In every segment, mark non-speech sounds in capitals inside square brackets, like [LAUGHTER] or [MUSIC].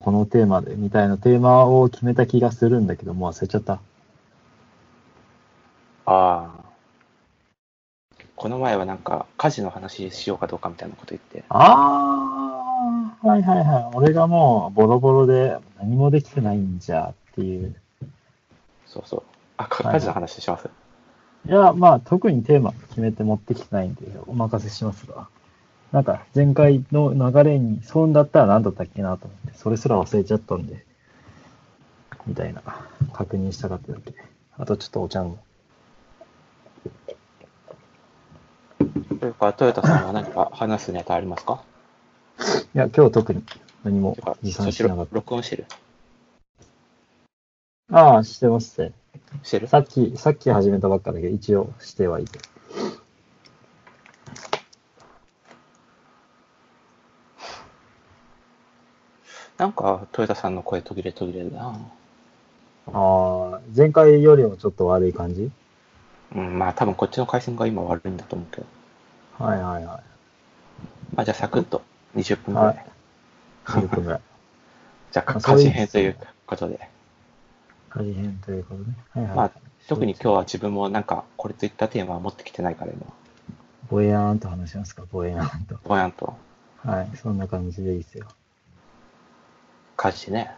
このテーマで、みたいなテーマを決めた気がするんだけど、もう忘れちゃった。ああ。この前はなんか、家事の話しようかどうかみたいなこと言って。ああ、はいはいはい。俺がもうボロボロで何もできてないんじゃっていう。そうそう。あ、かはい家事の話します？いや、まあ特にテーマ決めて持ってきてないんで、お任せしますが。なんか前回の流れにそうだったら何だったっけなと思って、それすら忘れちゃったんで、みたいな、確認したかっただけ。あとちょっとお茶も。というか、トヨタさんは何か話すネタありますか？いや、今日特に何も持参しなかった。録音してる？ああ、してますね。してる？さっき、さっき始めたばっかだけど、一応してはいて。なんか、トヨタさんの声途切れ途切れだな。ああ、前回よりもちょっと悪い感じ？うん、まあ多分こっちの回線が今悪いんだと思うけど。はいはいはまあじゃあサクッと20分い。ぐらい。はい。10分ぐらい。[LAUGHS] じゃあ、かあそういう家事編ということで。大変ということね。はいはい。まあ、特に今日は自分もなんか、これといったテーマは持ってきてないから今、ぼやーんと話しますか、ぼやーんと。ぼやんとはい、そんな感じでいいですよ。家事ね。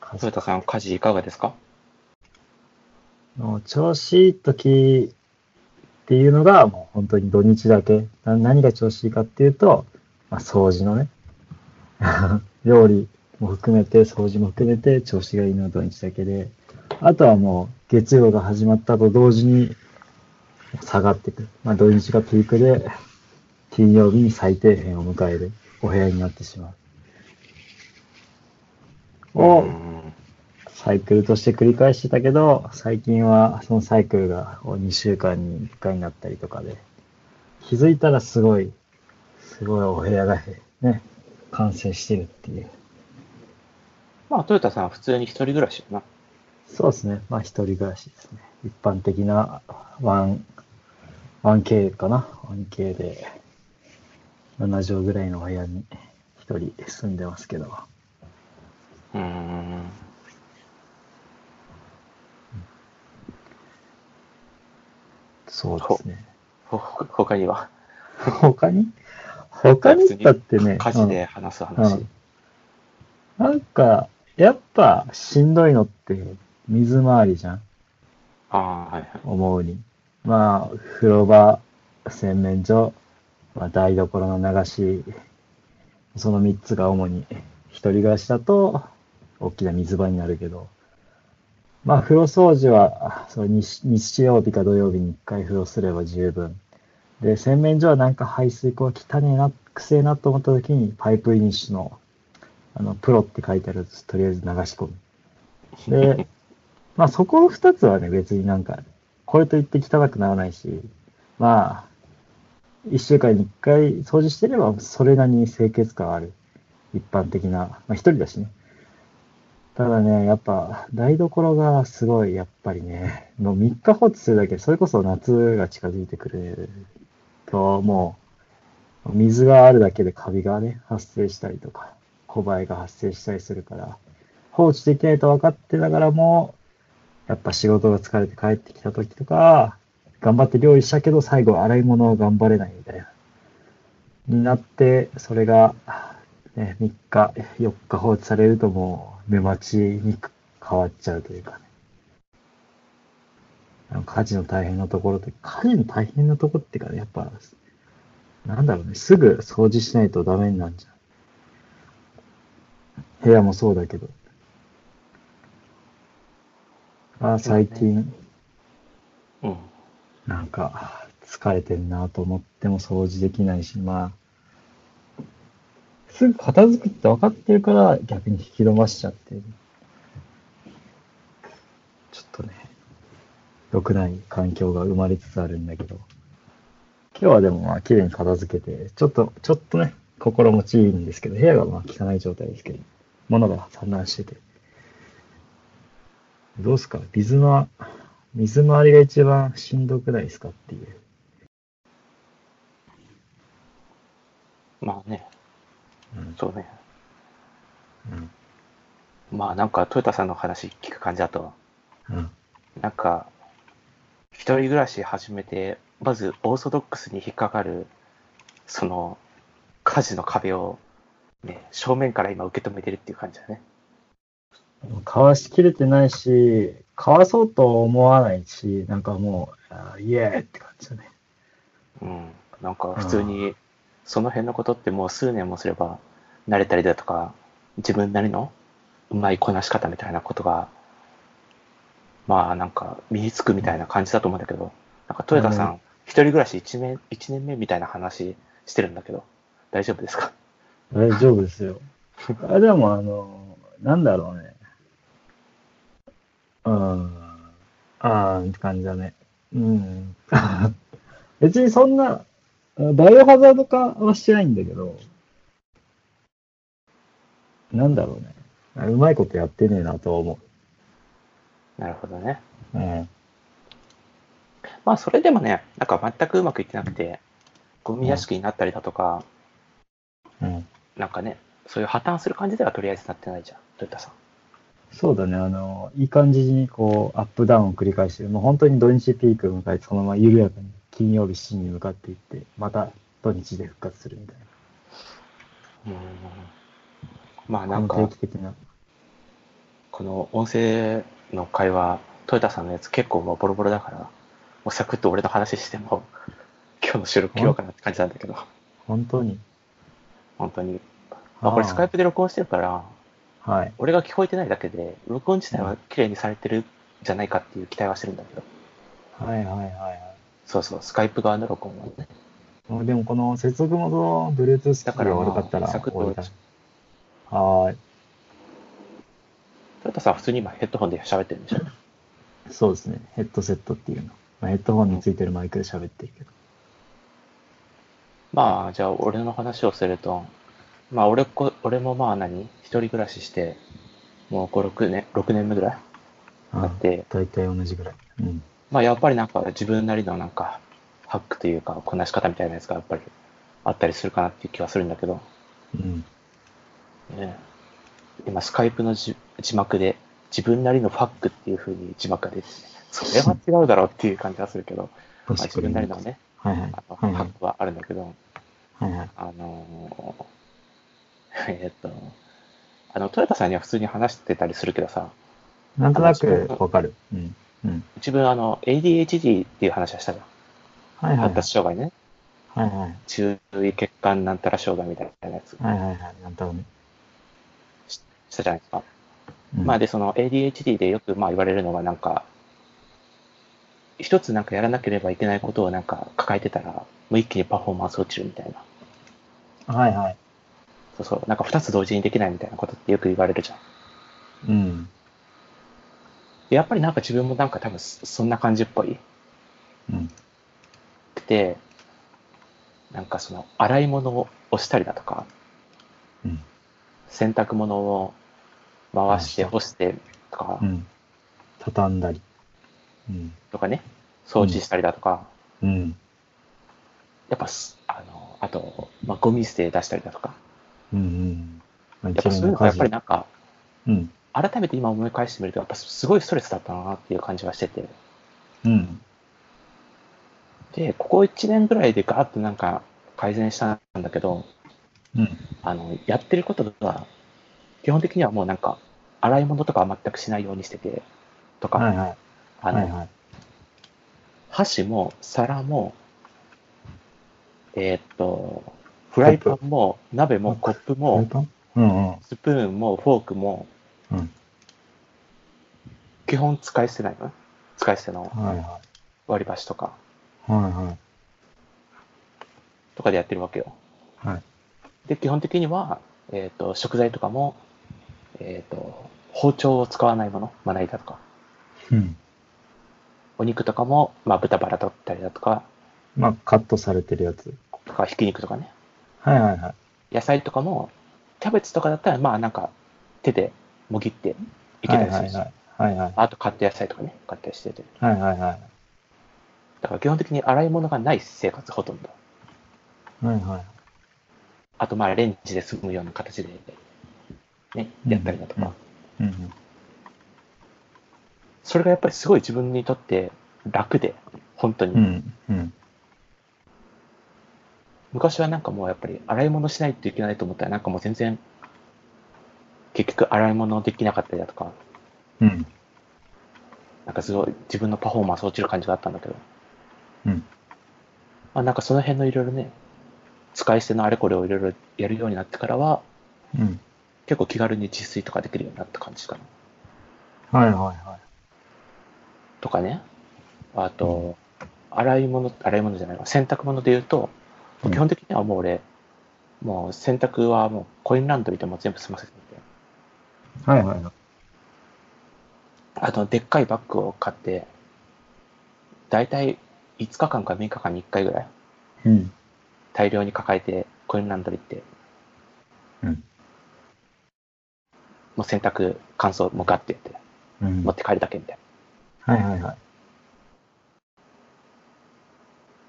家トヨタさん、家事いかがですか？もう調子いい時っていうのが、もう本当に土日だけ。な何が調子いいかっていうと、まあ、掃除のね。[LAUGHS] 料理も含めて、掃除も含めて、調子がいいのは土日だけで。あとはもう、月曜が始まったと同時に下がっていく。まあ、土日がピークで、金曜日に最低限を迎えるお部屋になってしまう。を、うんサイクルとして繰り返してたけど、最近はそのサイクルが2週間に1回になったりとかで、気づいたらすごい、すごいお部屋がへね、完成してるっていう。まあ、トヨタさんは普通に一人暮らしやな。そうですね。まあ一人暮らしですね。一般的な 1, 1K かな ?1K で7畳ぐらいのお部屋に一人住んでますけど。うーん。そうですね。ほ、ほ他には？他に？他にだってね、家事で話す話。うんなんか、やっぱしんどいのって水回りじゃんああ、はいはい。思うに。まあ、風呂場、洗面所、まあ、台所の流し、その3つが主に一人暮らしだと大きな水場になるけど、まあ、風呂掃除は、そう日日曜日か土曜日に1回風呂すれば十分。で、洗面所はなんか排水口が汚ねえな、くせえなと思った時に、パイプイニッシュの、あの、プロって書いてあるやつ、とりあえず流し込む。で、まあそこの二つはね、別になんか、これといって汚くならないし、まあ、一週間に一回掃除してれば、それなりに清潔感ある。一般的な、まあ一人だしね。ただね、やっぱ、台所がすごい、やっぱりね、もう3日放置するだけで、それこそ夏が近づいてくると、もう、水があるだけでカビがね、発生したりとか、小バエが発生したりするから、放置できないと分かってながらも、やっぱ仕事が疲れて帰ってきた時とか、頑張って料理したけど、最後洗い物を頑張れないみたいな。になって、それが、ね、3日、4日放置されるともう、目待ちに変わっちゃうというかね。あの家事の大変なところって、家事の大変なところってかね、やっぱ、なんだろうね、すぐ掃除しないとダメになるじゃん。部屋もそうだけど。あ最近、うん。なんか、疲れてんなと思っても掃除できないし、まあ、すぐ片付くって分かってるから逆に引き伸ばしちゃってる。ちょっとね、良くない環境が生まれつつあるんだけど、今日はでもまあ綺麗に片付けて、ちょっと、ちょっとね、心持ちいいんですけど、部屋がまあ汚い状態ですけど、物が散乱してて。どうすか？水の、水回りが一番しんどくないですかっていう。まあね。うんうん。そうね。うん。まあなんか、トヨタさんの話聞く感じだと、うん。なんか、一人暮らし始めて、まずオーソドックスに引っかかる、その、家事の壁を、ね、正面から今受け止めてるっていう感じだね。かわしきれてないし、かわそうと思わないし、なんかもう、イエーイって感じだね。うん。なんか普通に、その辺のことってもう数年もすれば慣れたりだとか、自分なりのうまいこなし方みたいなことが、まあなんか身につくみたいな感じだと思うんだけど、なんか豊田さうんん、一人暮らし1年、一年目みたいな話してるんだけど、大丈夫ですか？大丈夫ですよ。[LAUGHS] あでも、あの、なんだろうね。うん。あーって感じだね。うん。[LAUGHS] 別にそんな、バイオハザード化はしてないんだけど、なんだろうね。うまいことやってねえなとは思なるほどね。う。うん。まあそれでもね、なんか全くうまくいってなくて、ゴミ屋敷になったりだとか、うん。なんかね、そういう破綻する感じではとりあえずなってないじゃん、豊田さん。そうだね。あの、いい感じにこう、アップダウンを繰り返してる。もう本当に土日ピークを迎えて、そのまま緩やかに金曜日7時に向かっていって、また土日で復活するみたいな。うんまあなんかこの、定期的な。この音声の会話、トヨタさんのやつ結構もうボロボロだから、もうサクッと俺の話しても、[LAUGHS] 今日の収録切ろうかなって感じなんだけど、本当に。本当に。まあこれスカイプで録音してるから、はい。俺が聞こえてないだけで、録音自体は綺麗にされてるんじゃないかっていう期待はしてるんだけど、はいはいはいはい。そうそう、スカイプ側の録音はね。でもこの接続元の Bluetooth だからまあ悪かったらサクッと。はーい。トヨタさ普通に今ヘッドホンで喋ってるんでしょ？そうですね。ヘッドセットっていうの。まあ、ヘッドホンについてるマイクで喋ってるけど。まあ、じゃあ俺の話をすると、まあ俺こ、俺もまあ何？一人暮らしして、もう5、6年、6年目ぐらい？あだって、大体同じぐらい。うん。まあやっぱりなんか自分なりのなんか、ハックというか、こなし方みたいなやつがやっぱりあったりするかなっていう気はするんだけど、うん。ね、今スカイプの字字幕で、自分なりのファックっていう風に字幕が出てて、それは違うだろうっていう感じはするけど、まあ、自分なりのね、はいはい。あのはいはい。ハックはあるんだけど、はいはい。あのーえーっと、あの、トヨタさんには普通に話してたりするけどさ、なんとなくわかる。うん。うん。自分あの、ADHD っていう話はしたじゃん。はいはい。発達障害ね。はいはい。注意欠陥なんたら障害みたいなやつはいはいはい。なんとなくね。したじゃないですか。うんまあで、その ADHD でよくまあ言われるのがなんか、一つなんかやらなければいけないことをなんか抱えてたら、もう一気にパフォーマンス落ちるみたいな。はいはい。そうそう。なんか二つ同時にできないみたいなことってよく言われるじゃん。うん。でやっぱりなんか自分もなんか多分そそんな感じっぽい。うん。で、なんかその洗い物を押したりだとか、うん。洗濯物を回して干してとか、うん。畳んだり。うん。とかね、掃除したりだとか、うん。やっぱす、あの、あと、まあ、ゴミ捨て出したりだとか、うんうん。まあやっぱそういうのがやっぱりなんか、うん。改めて今思い返してみると、やっぱすごいストレスだったなっていう感じがしてて、うん。で、ここ1年ぐらいでガーッとなんか改善したんだけど、うん。あの、やってることが、基本的にはもうなんか、洗い物とかは全くしないようにしてて、とか、はいはい。あの、はいはい。箸も皿も、えーっと、フライパンも鍋もコップもパン？うんうん。スプーンもフォークもうん。基本使い捨てないの？ね。使い捨ての割り箸とか、い。はいはい。とかでやってるわけよ。はい。で、基本的には、えーっと、食材とかも、えーっと、包丁を使わないもの、まな板とか、うん。お肉とかも、まあ、豚バラ取ったりだとか、まあ、カットされてるやつ。とか、ひき肉とかね。はいはいはい。野菜とかも、キャベツとかだったら、まあなんか、手でもぎっていけたりするし、はいはいはい。はいはい。あと買った野菜とかね、買ったりしてて。はいはいはい。だから基本的に洗い物がない生活、ほとんど。はいはい。あとまあレンジで済むような形で、ね、やったりだとか、うんうん。それがやっぱりすごい自分にとって楽で、本当に。うん。うん。昔はなんかもうやっぱり洗い物しないといけないと思ったらなんかもう全然結局洗い物できなかったりだとかうん。なんかすごい自分のパフォーマンス落ちる感じがあったんだけど、うん。まあ、なんかその辺のいろいろね使い捨てのあれこれをいろいろやるようになってからはうん。結構気軽に自炊とかできるようになった感じかなはいはいはとかねあと、洗い物洗い物じゃないわ洗濯物で言うとうん基本的にはもう俺、もう洗濯はもうコインランドリーでもう全部済ませててい。はいはいはい。あの、でっかいバッグを買って、だいたい5日間か6日間に1回ぐらい、うん。大量に抱えて、コインランドリーって、うん。もう洗濯、乾燥、もうガッてやって、うん。持って帰るだけみたいはいはいはい。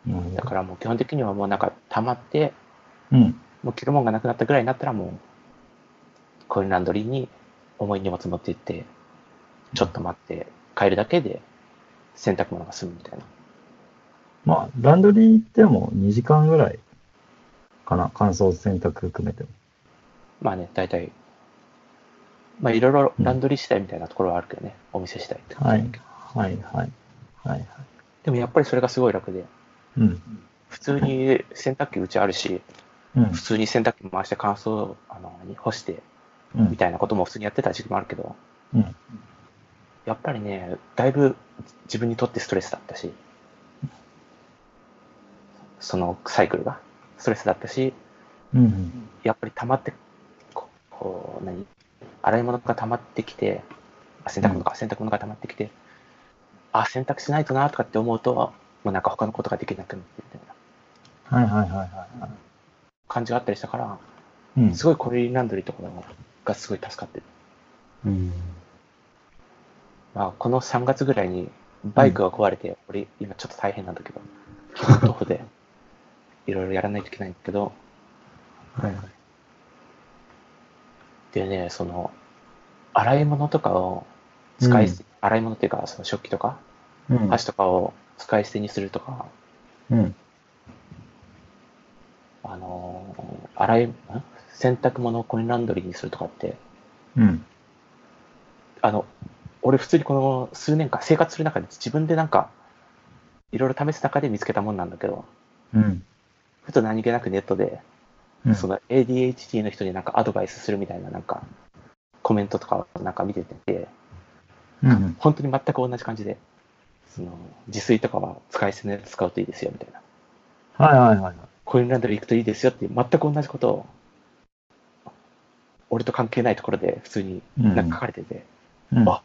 なるほな。どだからもう基本的にはもうなんか溜まって、うん。もう着るもんがなくなったぐらいになったらもう、コインランドリーに重い荷物持って行って、ちょっと待って帰るだけで洗濯物が済むみたいな。まあ、ランドリー行っても2時間ぐらいかな。乾燥洗濯含めても。まあね、大体、まあいろいろランドリー次第みたいなところはあるけどね、お店次第って感はい。はいはい。はいはい。でもやっぱりそれがすごい楽で、うん。普通に洗濯機うちあるし、うん普。通に洗濯機回して乾燥あのに干してうんみたいなことも普通にやってた時期もあるけど、うん。やっぱりね、だいぶ自分にとってストレスだったし、そのサイクルがストレスだったし、うん。やっぱり溜まって、ここう、何？洗い物が溜まってきて、あ洗濯物か、洗濯物が溜まってきて、あ、洗濯しないとなとかって思うと、もうなんか他のことができなくなってみたいなはいはいはいはいはい。感じがあったりしたから、うん。すごいコインランドリーとかがすごい助かってる。うん。まあ、この3月ぐらいにバイクが壊れて、俺今ちょっと大変なんだけど、基本徒歩で [LAUGHS] いろいろやらないといけないんだけど、はいはい。でね、その、洗い物とかを使いう洗い物っていうか、その食器とか、うん。箸とかを使い捨てにするとか、うん。あのー洗い、ん？洗濯物をコインランドリーにするとかって、うん。あの、俺普通にこの数年間生活する中で自分でなんか、いろいろ試す中で見つけたもんなんだけど、うん。ふと何気なくネットで、うん。その ADHD の人になんかアドバイスするみたいななんか、コメントとかをなんか見てて、うん。本当に全く同じ感じで、その、自炊とかは使い捨てのやつ使うといいですよみたいな。はいはいはいはい。コインランドリー行くといいですよって全く同じことを、俺と関係ないところで普通になんか書かれてて、うん。あ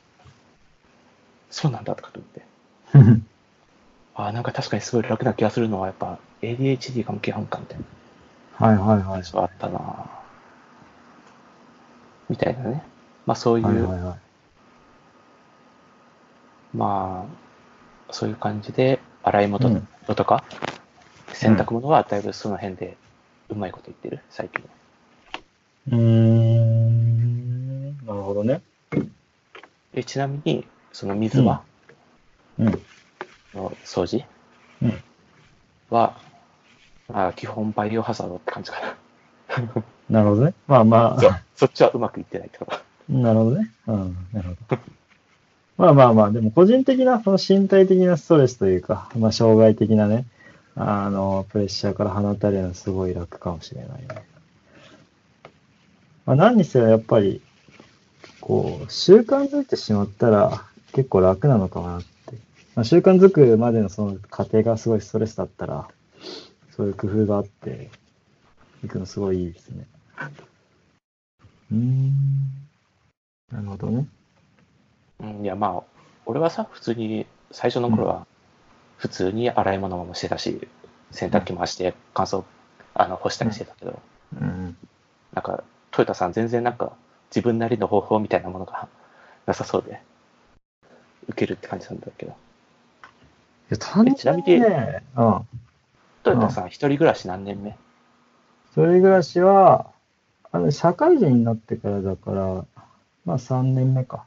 そうなんだとかと思って、うん。ああ、なんか確かにすごい楽な気がするのはやっぱ ADHD 関係あんかみたいなはいはいはい。話はあったなぁみたいなね。まあそういう、はいはいはい。まあ、そういう感じで、洗い物うんとか、洗濯物はだいぶその辺でうまいこと言ってる、最近は。うーん。なるほどね。でちなみに、その水は、うん。の掃除？うん。は、まあ、基本バイオハザードって感じかな。[LAUGHS] なるほどね。まあまあ、そっちはうまくいってないってこと。なるほどね。うん。なるほど。まあまあまあ、でも個人的な、その身体的なストレスというか、まあ障害的なね、あの、プレッシャーから放たれるのはすごい楽かもしれないね。まあ何にせよやっぱり、こう、習慣づいてしまったら結構楽なのかなって。まあ、習慣づくまでのその過程がすごいストレスだったら、そういう工夫があって、いくのすごいいいですね。うーん。なるほどね。うん、いや、まあ、俺はさ、普通に、最初の頃は、普通に洗い物もしてたし、洗濯機回して乾燥、あの、干したりしてたけど、うん。なんか、トヨタさん全然なんか、自分なりの方法みたいなものがなさそうで、受けるって感じなんだけど。いや、単ちなみに純にね、うん。トヨタさん一人暮らし何年目？一一人暮らしは、あの、社会人になってからだから、まあ3年目か。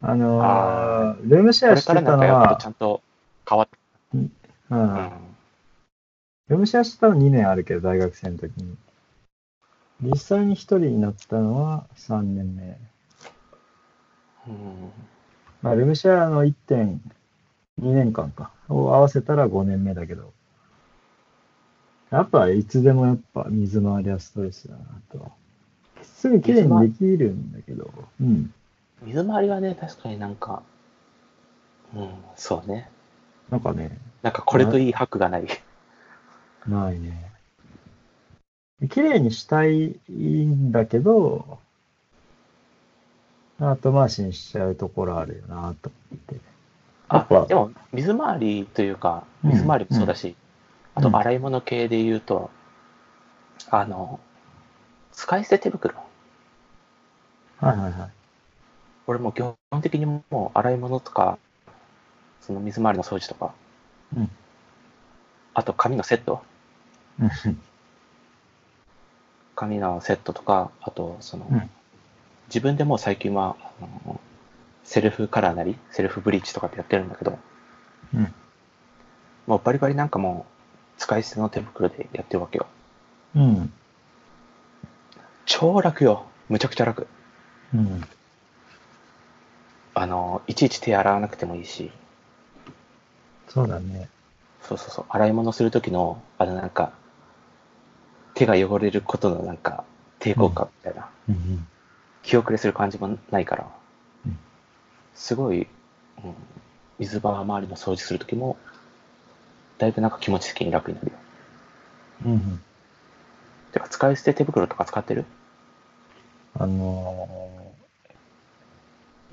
あのーあルームシェアしてたのはちゃ、んと変わって、うん、うん。ルームシェアしてたの2年あるけど、大学生の時に。実際に一人になったのは3年目。うんまあ、ルームシェアの1.2年間か。を合わせたら5年目だけど。やっぱいつでもやっぱ水回りはストレスだなと。すぐきれいにできるんだけど。うん。水回りはね、確かになんか、うん、そうね。なんかね、なんかこれといいハックがない。ないね。綺麗にしたいんだけど、後回しにしちゃうところあるよなと思って。やあでも、水回りというか、うん水回りもそうだし、あうんと洗い物系で言うと、あの、使い捨て手袋。はいはいはい。俺もう基本的にもう洗い物とか、その水回りの掃除とか、うんあと紙のセット。うん紙のセットとか、あと、その、うん自分でもう最近は、あのセルフカラーなり、セルフブリーチとかってやってるんだけど、うんもうバリバリなんかもう、使い捨ての手袋でやってるわけよ。うん。超楽よ。むちゃくちゃ楽。うん。あの、いちいち手洗わなくてもいいし、そうだね。そうそうそう、洗い物するときの、あのなんか、手が汚れることのなんか、抵抗感みたいな、うん気遅れする感じもないからうん、すごい、うん、水場周りの掃除するときも、だいぶなんか気持ち的に楽になるよ。うん。うん。てか、使い捨て手袋とか使ってる？あの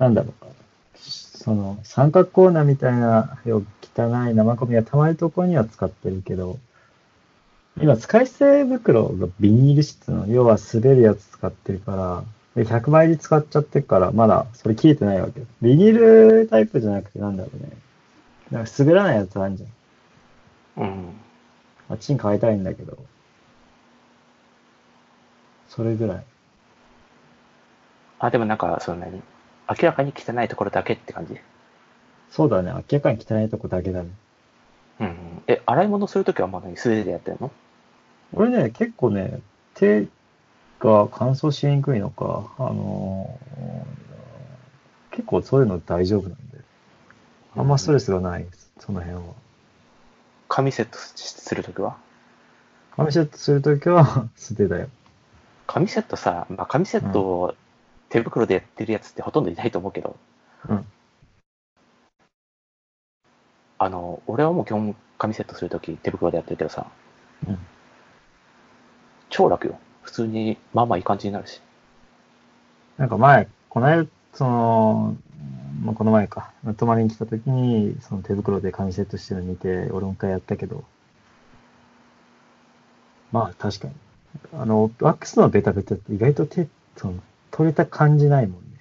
ーなんだろう。その、三角コーナーみたいな、よ汚い生ゴミがたまるところには使ってるけど、今、使い捨て袋がビニール質の、要は滑るやつ使ってるから、で、100倍で使っちゃってるから、まだそれ切れてないわけよ。ビニールタイプじゃなくてなんだろうね。なんか滑らないやつあるじゃん。うん。あっちに変えたいんだけど。それぐらい。あ、でもなんか、その何？明らかに汚いところだけって感じ？そうだね。明らかに汚いとこだけだね。うん。え、洗い物するときはまだ素手でやってるの？俺ね、結構ね、手が乾燥しにくいのか、あのー結構そういうの大丈夫なんで、あんまストレスがないです、その辺は。紙セットするときは？紙セットするときは [LAUGHS] 素手だよ。紙セットさ、まあ、紙セットを手袋でやってるやつってほとんどいないと思うけど、うん。あの、俺はもう基本紙セットするとき手袋でやってるけどさ、うん。超楽よ。普通に、まあまあいい感じになるし。なんか前、この間、その、まあ、この前か、泊まりに来たときに、その手袋で紙セットしてるの見て、俺も一回やったけど、まあ確かに。あの、ワックスのベタベタって意外と手、その、取れた感じないもんね。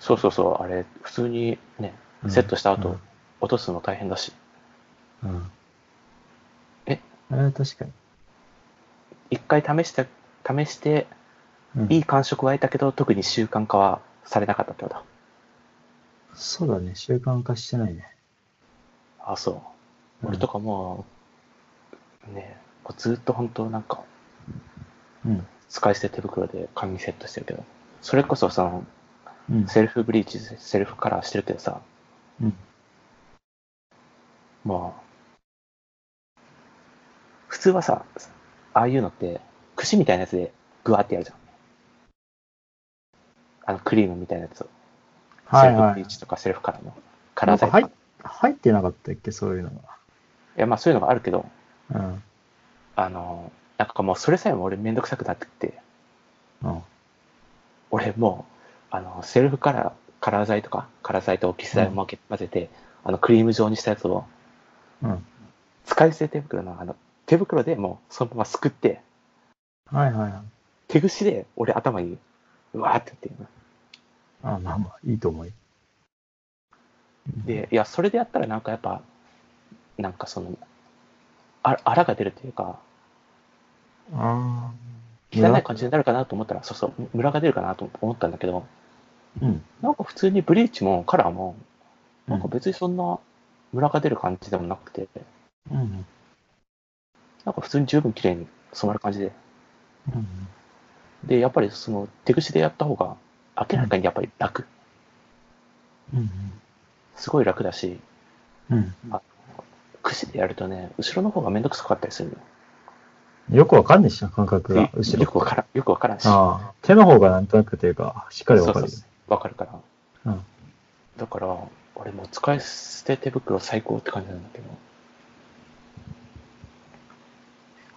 そうそうそう、あれ、普通にね、うんセットした後、うん落とすの大変だし、うん。え？あれは確かに。一回試して、試して、うんいい感触は得たけど、特に習慣化はされなかったってこと？だ。そうだね、習慣化してないね。あ、そう。うん俺とかもう、ね、こうずっと本当なんか、うん。使い捨て手袋で髪セットしてるけど、それこそその、うん。セルフブリーチ、セルフカラーしてるけどさ、うん。まあ、普通はさ、ああいうのって、串みたいなやつでグワーってやるじゃん。あの、クリームみたいなやつを。はいはいセルフブリー。チとかセルフカラーの。カラー剤とか。入ってなかったっけ、そういうのいや、まあそういうのがあるけど、が。うん。あの、なんかもうそれさえも俺めんどくさくなってきて、うん。俺もう、あの、セルフカラー、カラー剤とか、カラー剤とオキシ剤を混ぜ混ぜて、あの、クリーム状にしたやつを、うん。使い捨て手袋のあの、手袋でもうそのまますくって、はいはいはい。手ぐしで俺頭に、うわーってやってるのあまあまあ、いいと思うよ。で、いや、それでやったらなんかやっぱ、なんかその、あ、あらが出るというか、あ汚い感じになるかなと思ったら、そうそう、ムラが出るかなと思ったんだけど、うん。なんか普通にブリーチもカラーも、なんかうん別にそんなムラが出る感じでもなくて、うん。なんか普通に十分綺麗に染まる感じで。うん。で、やっぱりその手口でやった方が明らかにやっぱり楽。うん。すごい楽だし、うん。櫛でやるとね、後ろの方がめんどくさかったりするのよ。よくわかんないしな、感覚が。後ろ。よくわからん、よくわからんし。ああ。手の方がなんとなくというか、しっかりわかるわかるから。うん。だから、俺もう使い捨て手袋最高って感じなんだけど。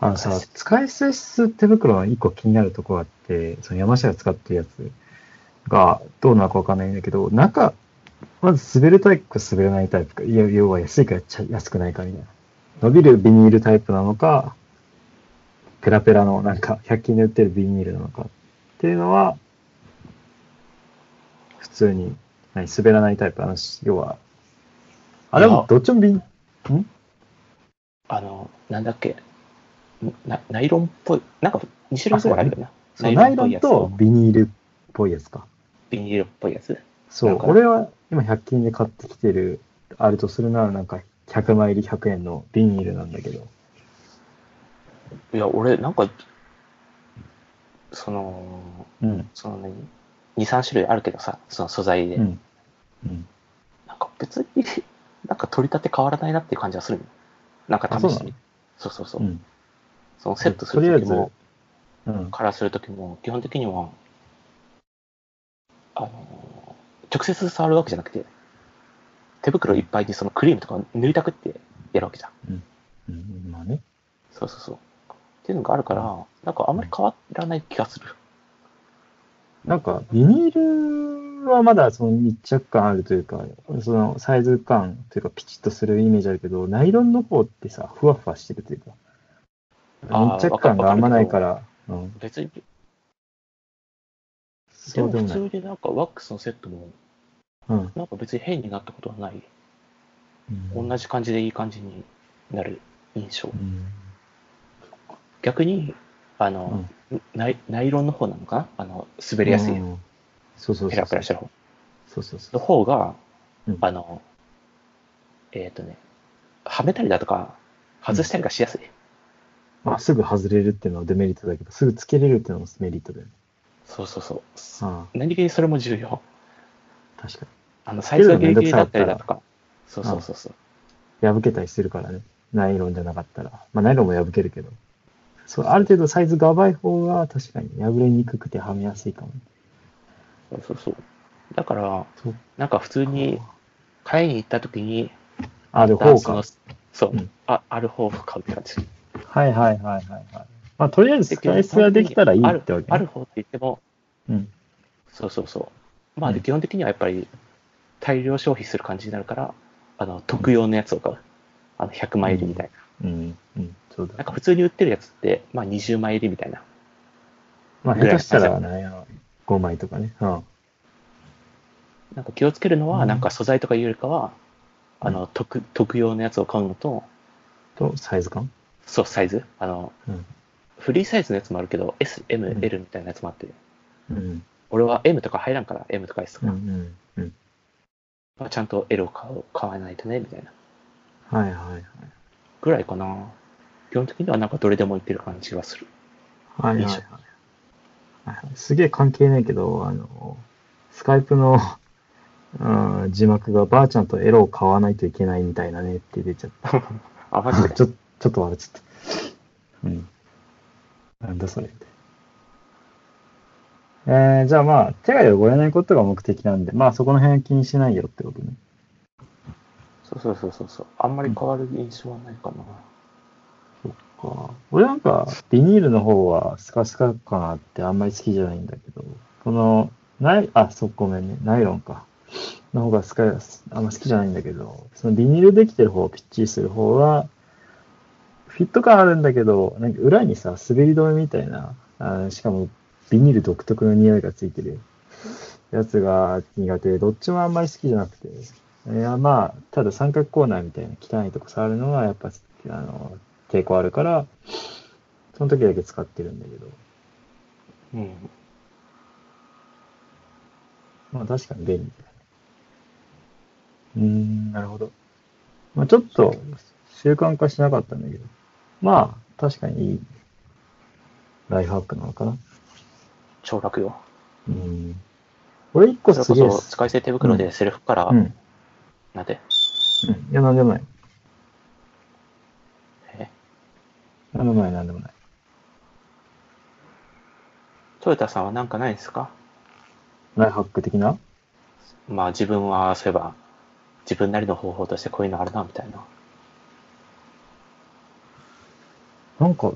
あのさ、使い捨て手袋の一個気になるところがあって、その山下が使ってるやつがどうなのかわかんないんだけど、中、まず滑るタイプか滑らないタイプか、いや、要は安いかやっちゃ安くないかみたいな。伸びるビニールタイプなのか、ペラペラのなんか [LAUGHS] 100均で売ってるビニールなのかっていうのは、普通に、何、滑らないタイプ。あの、要は、あ、でもどっちもビン、ん？あの、なんだっけ、なナイロンっぽい、なんか2種類ぐらいあるよな。そうナイロンとビニールっぽいやつか。ビニールっぽいやつ。そう、俺は今100均で買ってきてる、あるとするならなんか100枚入り100円のビニールなんだけど。いや、俺、なんか、その、うん。そのね、2、3種類あるけどさ、その素材で。うん。うん。なんか別に、[LAUGHS] なんか取り立て変わらないなっていう感じはするの。なんか試してみて。そうそうそう。うん。そのセットするときも、、うん。カラーするときも、基本的には、あの、直接触るわけじゃなくて、手袋いっぱいにそのクリームとか塗りたくってやるわけじゃん。うん、まあね。そうそうそう。っていうのがあるから、なんかあんまり変わらない気がする。なんか、ビニールはまだその密着感あるというか、そのサイズ感というかピチッとするイメージあるけど、ナイロンの方ってさ、ふわふわしてるというか、密着感があんまないから、うん。別に、でそうで。も普通になんかワックスのセットも、うん。なんか別に変になったことはない。うん同じ感じでいい感じになる印象う。ん。逆に、あの、ナイナイロンの方なのか？なあの、滑りやすい、うんそうそうそう。ペラペラしてる方そうそうそのう。方が、うんあの、えっ、とね、はめたりだとか、外したりがしやすい。まあ、すぐ外れるっていうのはデメリットだけど、すぐつけれるっていうのもメリットだよね。そうそうそう。あ何気にそれも重要。あ、確かあの、サイズがギリギリだったりだとつか。そうそうそうそう。に。破けたりするからね。ナイロンじゃなかったら。まあ、ナイロンも破けるけど。そう、ある程度サイズがやばい方が確かに破れにくくてはめやすいかもね。そうそうそう。だから。なんか普通に買いに行った時に、ある方か。そう、うんあ、ある方を買うって感じ。はいはいはいはいはい。まあ、とりあえず使い捨てができたらいいってわけ、ね。ある方って言っても、うん。そうそうそう。まあ、基本的にはやっぱり大量消費する感じになるから、あの、特用のやつを買う。あの、100枚入りみたいな。うん。うん。そうだなん。か普通に売ってるやつって、まあ20枚入りみたいな。まあ、下手したらね、5枚とかね。うん。なんか気をつけるのは、うんなんか素材とかいうよりかは、あの、特、特用のやつを買うのと、と、サイズ感？そう、サイズ？あの、うん。フリーサイズのやつもあるけど、S、M、うん L みたいなやつもあって、うん。俺は M とか入らんから、M とか S とか、うん。うん。うん。まあ、ちゃんと L を買う買わないとね、みたいな。はいはいはい。ぐらいかな。基本的にはなんかどれでもいってる感じがする。はいはいはい。すげえ関係ないけど、あの、スカイプの、[LAUGHS] うん、字幕がばあちゃんとエロを買わないといけないみたいなねって出ちゃった。[LAUGHS] あ、マジで？[LAUGHS] ちょちょっと笑っちゃった。うん。なんだそれみたいな。えー、じゃあまあ、手が汚れないことが目的なんで、まあそこの辺は気にしないよってことね。そうそうそうそうそう。あんまり変わる印象はないかな。そっか。俺なんか、ビニールの方はスカスカ感あってあんまり好きじゃないんだけど、この、ナイ、あ、そう、ごめんね。ナイロンか。の方がスカあんま好きじゃないんだけど、そのビニールできてる方、ピッチリする方は、フィット感あるんだけど、なんか裏にさ、滑り止めみたいな、あしかもビニール独特の匂いがついてるやつが苦手で、どっちもあんまり好きじゃなくて、いや、まあ、ただ三角コーナーみたいな汚いとこ触るのは、やっぱ、あの、抵抗あるから、その時だけ使ってるんだけど。うん。まあ確かに便利だよね。うーん、なるほど。まあちょっと習慣化しなかったんだけど。まあ確かにいいライフハックなのかな。超楽よ。うん。俺一個それすげえこそ、使い捨て手袋でセルフカラー、うん。なんでうん。いや、なんでもない。えなんでもない、なんでもない。トヨタさんはなんかないんですか？ライフハック的な？まあ自分はそういえば、自分なりの方法としてこういうのあるな、みたいな。なんか、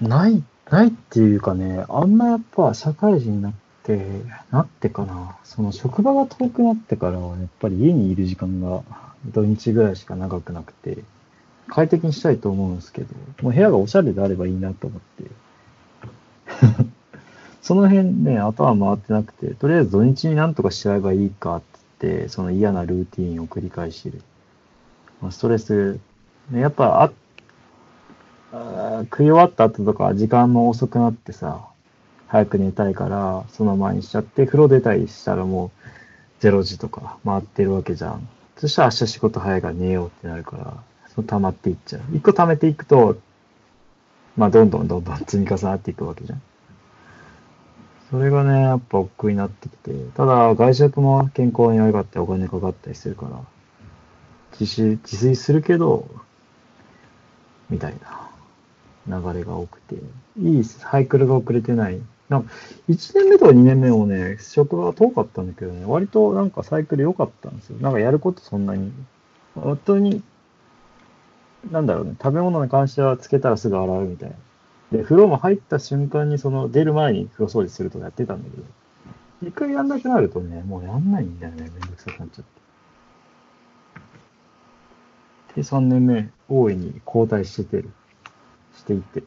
ない、ないっていうかね、あんまやっぱ社会人になって、なってかな、その職場が遠くなってからは、やっぱり家にいる時間が土日ぐらいしか長くなくて、快適にしたいと思うんですけど、もう部屋がおしゃれであればいいなと思って、[LAUGHS] その辺ね、頭回ってなくて、とりあえず土日になんとかしちゃえばいいかってって、その嫌なルーティーンを繰り返してる。まあ、ストレス、ね、やっぱああ食い終わった後とか時間も遅くなってさ、早く寝たいから、その前にしちゃって、風呂出たりしたらもう0時とか回ってるわけじゃん。そしたら明日仕事早いから寝ようってなるから、その溜まっていっちゃう。一個溜めていくと、まあどんどんどんどん積み重なっていくわけじゃん。それがね、やっぱ億劫になってきて、ただ外食も健康に悪かったりお金かかったりするから、自炊、自炊するけど、みたいな流れが多くて、いいサイクルが遅れてない。なんか、1年目とか2年目もね、職場が遠かったんだけどね、割となんかサイクル良かったんですよ。なんかやることそんなに、本当に、なんだろうね、食べ物に関してはつけたらすぐ洗うみたいな。で、風呂も入った瞬間に、その、出る前に風呂掃除するとかやってたんだけど、一回やんなくなるとね、もうやんないんだよね、めんどくさくなっちゃって。で、3年目、大いに交代しててる。していって。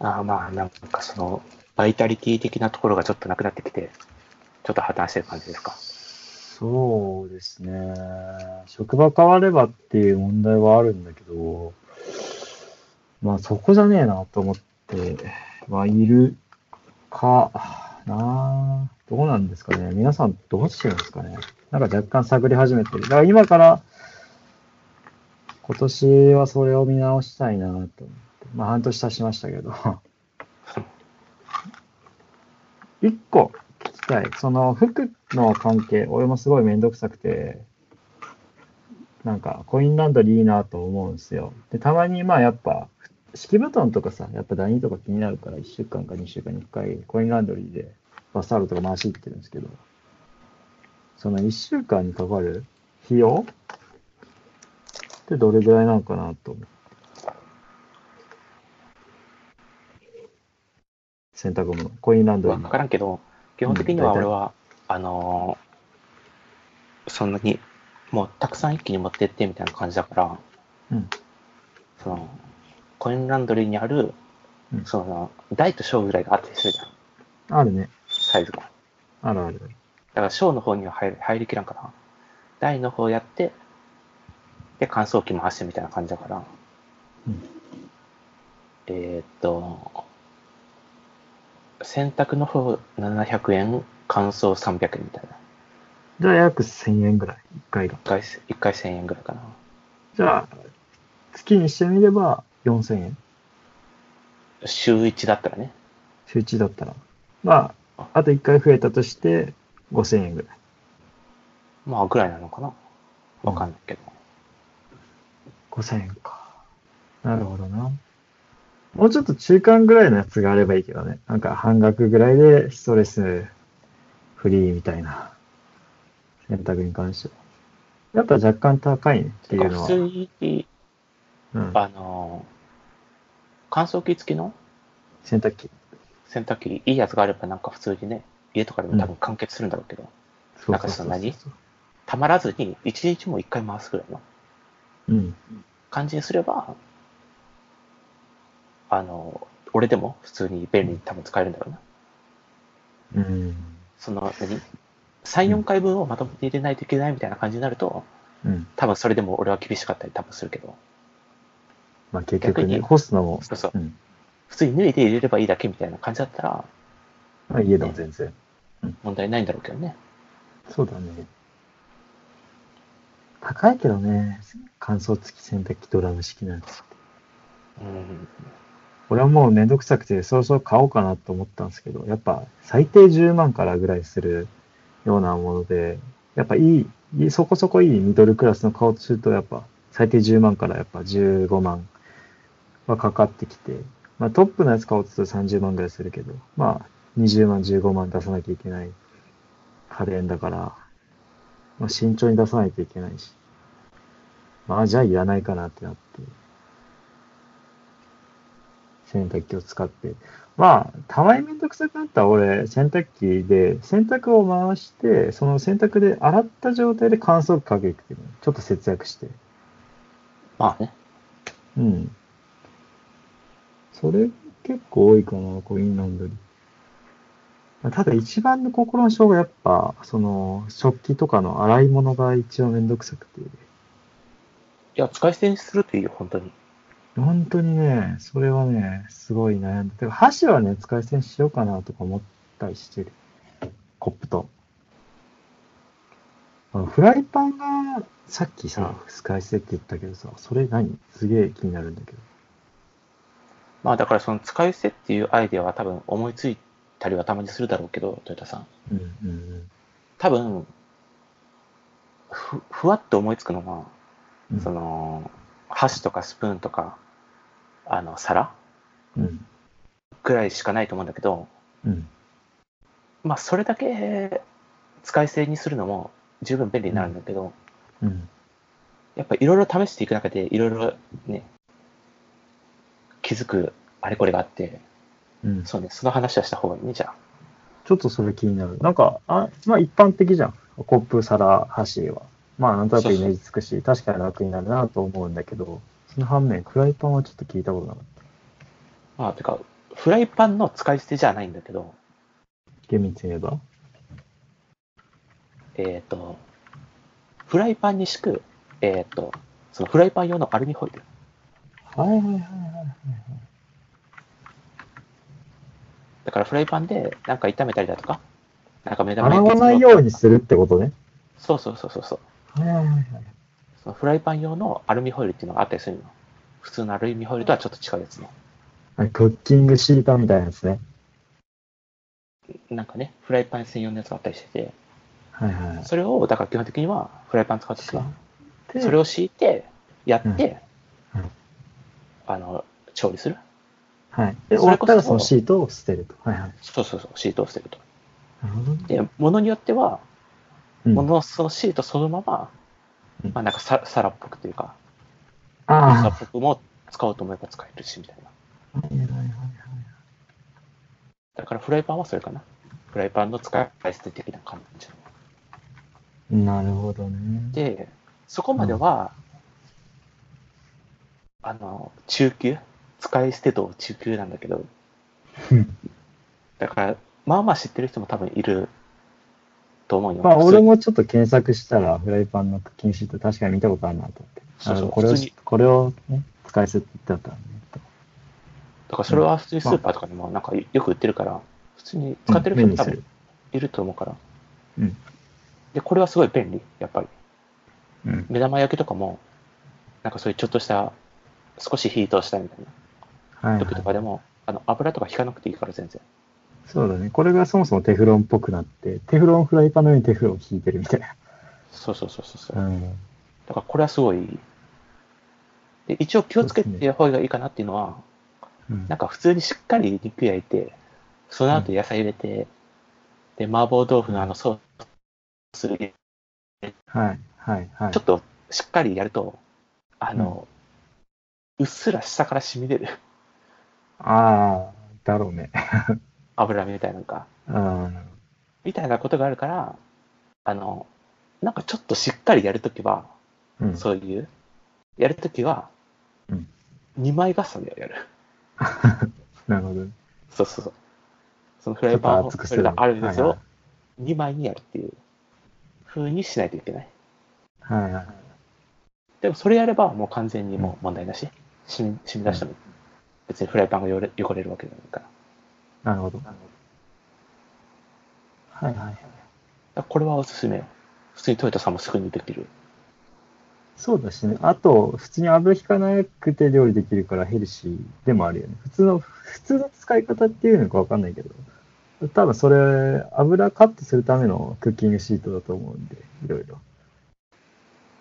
ああまあ、なんかその、バイタリティ的なところがちょっとなくなってきて、ちょっと破綻してる感じですか。そうですね。職場変わればっていう問題はあるんだけど、まあそこじゃねえなと思ってはいるかなどうなんですかね。皆さんどうしてるんですかね。なんか若干探り始めてる。だから今から今年はそれを見直したいなと思って。まあ半年経ちましたけど。[LAUGHS] 一個聞きたい。その服の関係、俺もすごいめんどくさくて、なんかコインランドリーいいなと思うんですよ。で、たまにまあやっぱ、敷布団とかさ、やっぱダニとか気になるから1週間か2週間に1回コインランドリーでバスタオルとか回し行ってるんですけど、その1週間にかかる費用？ってどれぐらいなのかなと思って。洗濯物、コインランドリーわ。からんけど、基本的には俺は、あのーそんなに、もうたくさん一気に持ってってみたいな感じだから、うん。その、コインランドリーにあるうん、その、大と小ぐらいがあったりするじゃん、あるね。サイズが。だあるある。から小の方には入り入りきらんかな。大の方やって、で、乾燥機回してみたいな感じだから、うん。えーっと、洗濯の方700円、乾燥300円みたいな。じゃあ約1000円ぐらい、1回が。一回、一回1000円ぐらいかな。じゃあ、月にしてみれば4000円。週1だったらね。週1だったら。まあ、あと1回増えたとして5000円ぐらい。まあ、ぐらいなのかな。わかんないけど。5000円か。なるほどな。もうちょっと中間ぐらいのやつがあればいいけどね。なんか半額ぐらいでストレスフリーみたいな選択に関しては。やっぱ若干高いねっていうのは。普通に、うん、あの、乾燥機付きの？洗濯機。洗濯機、いいやつがあればなんか普通にね、家とかでも多分完結するんだろうけど、そうなんかそんなに？たまらずに1日も1回回すぐらいのうん。感じにすれば、あの、俺でも普通に便利に多分使えるんだろうな。うん。その、何 ?3、4回分をまとめて入れないといけないみたいな感じになると、うん。多分それでも俺は厳しかったり多分するけど、まあ結局ね、逆に干すのも、そうそううん。普通に脱いで入れればいいだけみたいな感じだったらまあ家でも全然。問題ないんだろうけどね。そうだね。高いけどね、乾燥付き洗濯機ドラム式なんです。うん。俺はもうめんどくさくて、そろそろ買おうかなと思ったんですけど、やっぱ最低10万からぐらいするようなもので、やっぱいい、そこそこいいミドルクラスの買おうとすると、やっぱ最低10万からやっぱ15万はかかってきて、まあトップのやつ買おうとすると30万ぐらいするけど、まあ20万、15万出さなきゃいけない家電だから、まあ慎重に出さないといけないし、まあじゃあいらないかなってなって、洗濯機を使って。まあ、たまにめんどくさくなったら俺、洗濯機で洗濯を回して、その洗濯で洗った状態で乾燥機かけてる。ちょっと節約して。まあね。うん。それ結構多いかな、コインランドリー。まあただ一番の心の障害やっぱ、その、食器とかの洗い物が一番めんどくさくて。いや、使い捨てにするといいよ、本当に。本当にね、それはね、すごい悩んで。箸はね、使い捨てにしようかなとか思ったりしてる。コップと。あのフライパンが、さっきさ、使い捨てって言ったけどさ、それ何？すげえ気になるんだけど。まあだからその使い捨てっていうアイデアは多分思いついたりはたまにするだろうけど、トヨタさん。うんうんうん多分、ふ、ふわっと思いつくのは、うん。その、箸とかスプーンとか、あの、皿？うん。くらいしかないと思うんだけど、うん。まあそれだけ使い捨てにするのも十分便利になるんだけど、うん。やっぱいろいろ試していく中でいろいろね、気づくあれこれがあって、うん。そうね、その話はした方がいいね、じゃあ。ちょっとそれ気になる。なんか、あ、まあ一般的じゃん。コップ、皿、箸は。まあなんとなくイメージつくし、確かに楽になるなと思うんだけど、その反面、フライパンはちょっと聞いたことなかった。まあ、てか、フライパンの使い捨てじゃないんだけど、厳密に言えば？えっ、と、フライパンに敷く、えっ、と、そのフライパン用のアルミホイル。はいはいはいはい。だからフライパンでなんか炒めたりだとか、なんか目玉洗焼きわないようにするってことね。そうそうそうそうそう。はいはいはい。そのフライパン用のアルミホイルっていうのがあったりするの。普通のアルミホイルとはちょっと違うやつね。はいクッキングシートみたいなやつね。なんかね、フライパン専用のやつがあったりしてて、はいはいはい。それを、だから基本的にはフライパン使うときは、でそれを敷いて、やって、うんうんあの、調理する。はい。で、そ終わったらそのシートを捨てると。はいはい。そうそうそう、シートを捨てると。なるほどね。で、ものによっては、うんもののそのシートそのまま、うんまあなんかさ皿っぽくというか、皿あっぽくも使おうと思えば使えるし、みたいな。あ。はいはいはいはい。だからフライパンはそれかな。フライパンの使い捨て的な感じ。なるほどね。で、そこまでは、あの、中級？使い捨てと中級なんだけど、うんだから、まあまあ知ってる人も多分いると思うよ。まあ、普通俺もちょっと検索したら、フライパンのクッキングシート確かに見たことあるなと思って。そうそうこれをこれをね、使い捨てったんね。だからそれは普通にスーパーとかにもなんかよく売ってるから、普通に使ってる人も多分。いると思うから。うん。で、これはすごい便利、やっぱり。うん。目玉焼きとかも、なんかそういうちょっとした、少し火通したいみたいなはい、時とかでも、あの、油とか引かなくていいから全然。そうだね。これがそもそもテフロンっぽくなって、テフロンフライパンの上にテフロンを引いてるみたいな。そうそうそうそうそう。うん。だからこれはすごい、で一応気をつけて方がいいかなっていうのは、うんなんか普通にしっかり肉焼いて、その後野菜入れて、で、麻婆豆腐のあのソース入れはい、はい、はい。ちょっとしっかりやると、あの、うっすら下から染み出るああ、だろうね。油みたいなのが、うん。みたいなことがあるから、あの、なんかちょっとしっかりやるときは、うん。そういう、やるときはうん、2枚重ねをやる。[LAUGHS] なるほど。そうそうそう。そのフライパンちょっと厚くするがあるやつをはいは2枚にやるっていう風にしないといけない。はいはい。でもそれやればもう完全にもう問題なし。染み染み出しても、別にフライパンが汚れるわけじゃないから。なるほど。はいはいはい。これはおすすめよ。普通にトヨタさんもすぐにできる。そうだしね。あと、普通に油引かなくて料理できるからヘルシーでもあるよね。普通の、普通の使い方っていうのかわかんないけど、多分それ、油カットするためのクッキングシートだと思うんで、いろいろ。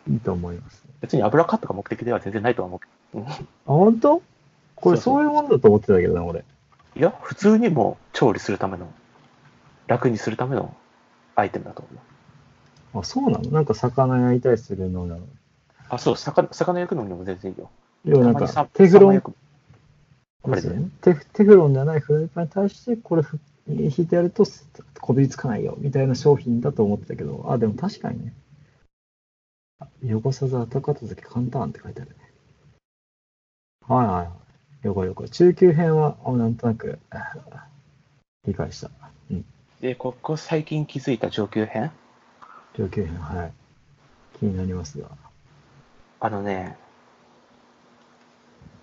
いいと思います、ね。別に油カットが目的では全然ないとは思う。うんあ、本当？これそういうものだと思ってたけどな、俺。いや、普通にもう調理するための、楽にするためのアイテムだと思う。あ、そうなの？なんか魚焼いたりするのなの。あ、そう、魚魚焼くのにも全然いいよ。要はなんか、テフロン？ね。テフテフロンじゃないフライパンに対して、これふ引いてやるとこびりつかないよ、みたいな商品だと思ってたけど、あ、でも確かにね。あ汚さず後片付け簡単って書いてあるね。はいはいはい。了解了解。中級編は、あなんとなく、あ [LAUGHS] 理解した。うん。で、ここ最近気づいた上級編？上級編、はい。気になりますが。あのね、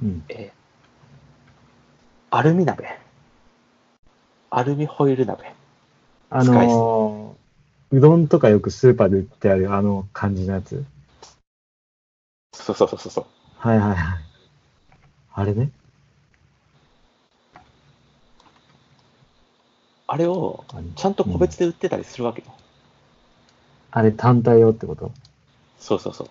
うん。えーアルミ鍋。アルミホイル鍋。あのー、うどんとかよくスーパーで売ってあるあの感じのやつ。そうそうそうそうそう。はいはいはい。あれね。あれをちゃんと個別で売ってたりするわけよ。あれ単体用ってこと？そうそうそう。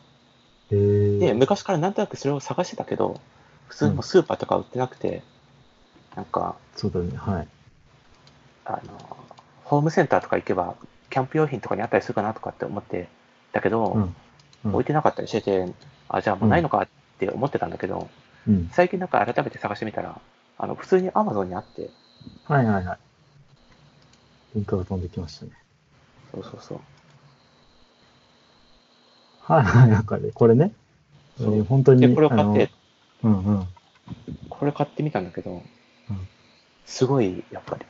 で、昔からなんとなくそれを探してたけど、普通にもうスーパーとか売ってなくて、なんか、そうだね。はい。あの、ホームセンターとか行けば、キャンプ用品とかにあったりするかなとかって思ってたけど、うん。うん置いてなかったりしてて、あ、じゃあもうないのかって思ってたんだけど、うん。最近なんか改めて探してみたら、あの、普通に Amazon にあって、はいはいはい。リンクが飛んできましたね。そうそうそう。はいはいはい。これこれね。えー本当に。で、これを買って。うんうん。これ買ってみたんだけど、うんすごい、やっぱり。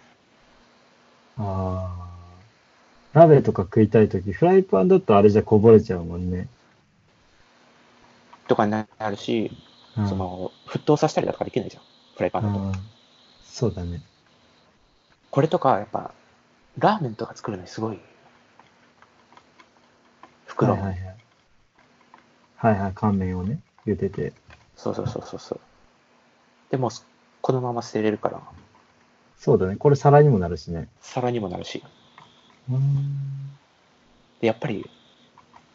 ああ。鍋とか食いたいとき、フライパンだとあれじゃこぼれちゃうもんね。とかになるし、うんその、沸騰させたりだとかできないじゃん。フライパンだと。うんそうだね。これとか、やっぱ、ラーメンとか作るのにすごい、袋、はいはいはい。はいはい、乾麺をね、茹でて。そうそうそうそうそう。でも、このまま捨てれるから、そうだね。これ皿にもなるしね。皿にもなるし。うん。で、やっぱり、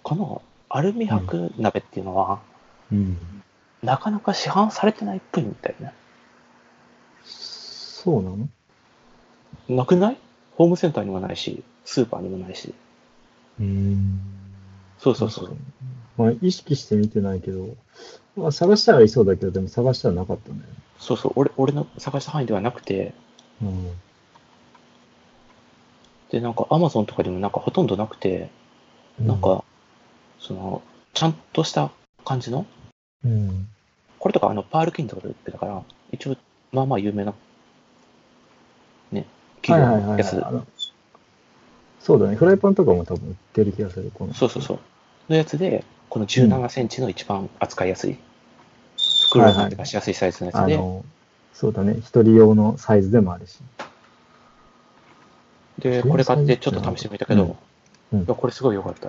このアルミ箔鍋っていうのは、うん。なかなか市販されてないっぽいみたいね。そうなの？なくない？ホームセンターにもないし、スーパーにもないし。うん。そうそうそう。まあ、意識して見てないけど、まあ、探したらいそうだけど、でも探したらなかったね。そうそう、俺俺の探した範囲ではなくて、うん。で、なんか Amazon とかでもなんかほとんどなくて、なんか、その、ちゃんとした感じの、うん。これとかあの、パールキンとかで売ってたから、一応、まあまあ有名な、ね、企業はいはいはいのやつ、そうだね。フライパンとかも多分売ってる気がする。このそうそうそう、のやつで、この17センチの一番扱いやすい、袋に出しやすいサイズのやつで、あの、そうだね。一人用のサイズでもあるし。で、これ買ってちょっと試してみたけど、うんうんこれすごい良かった。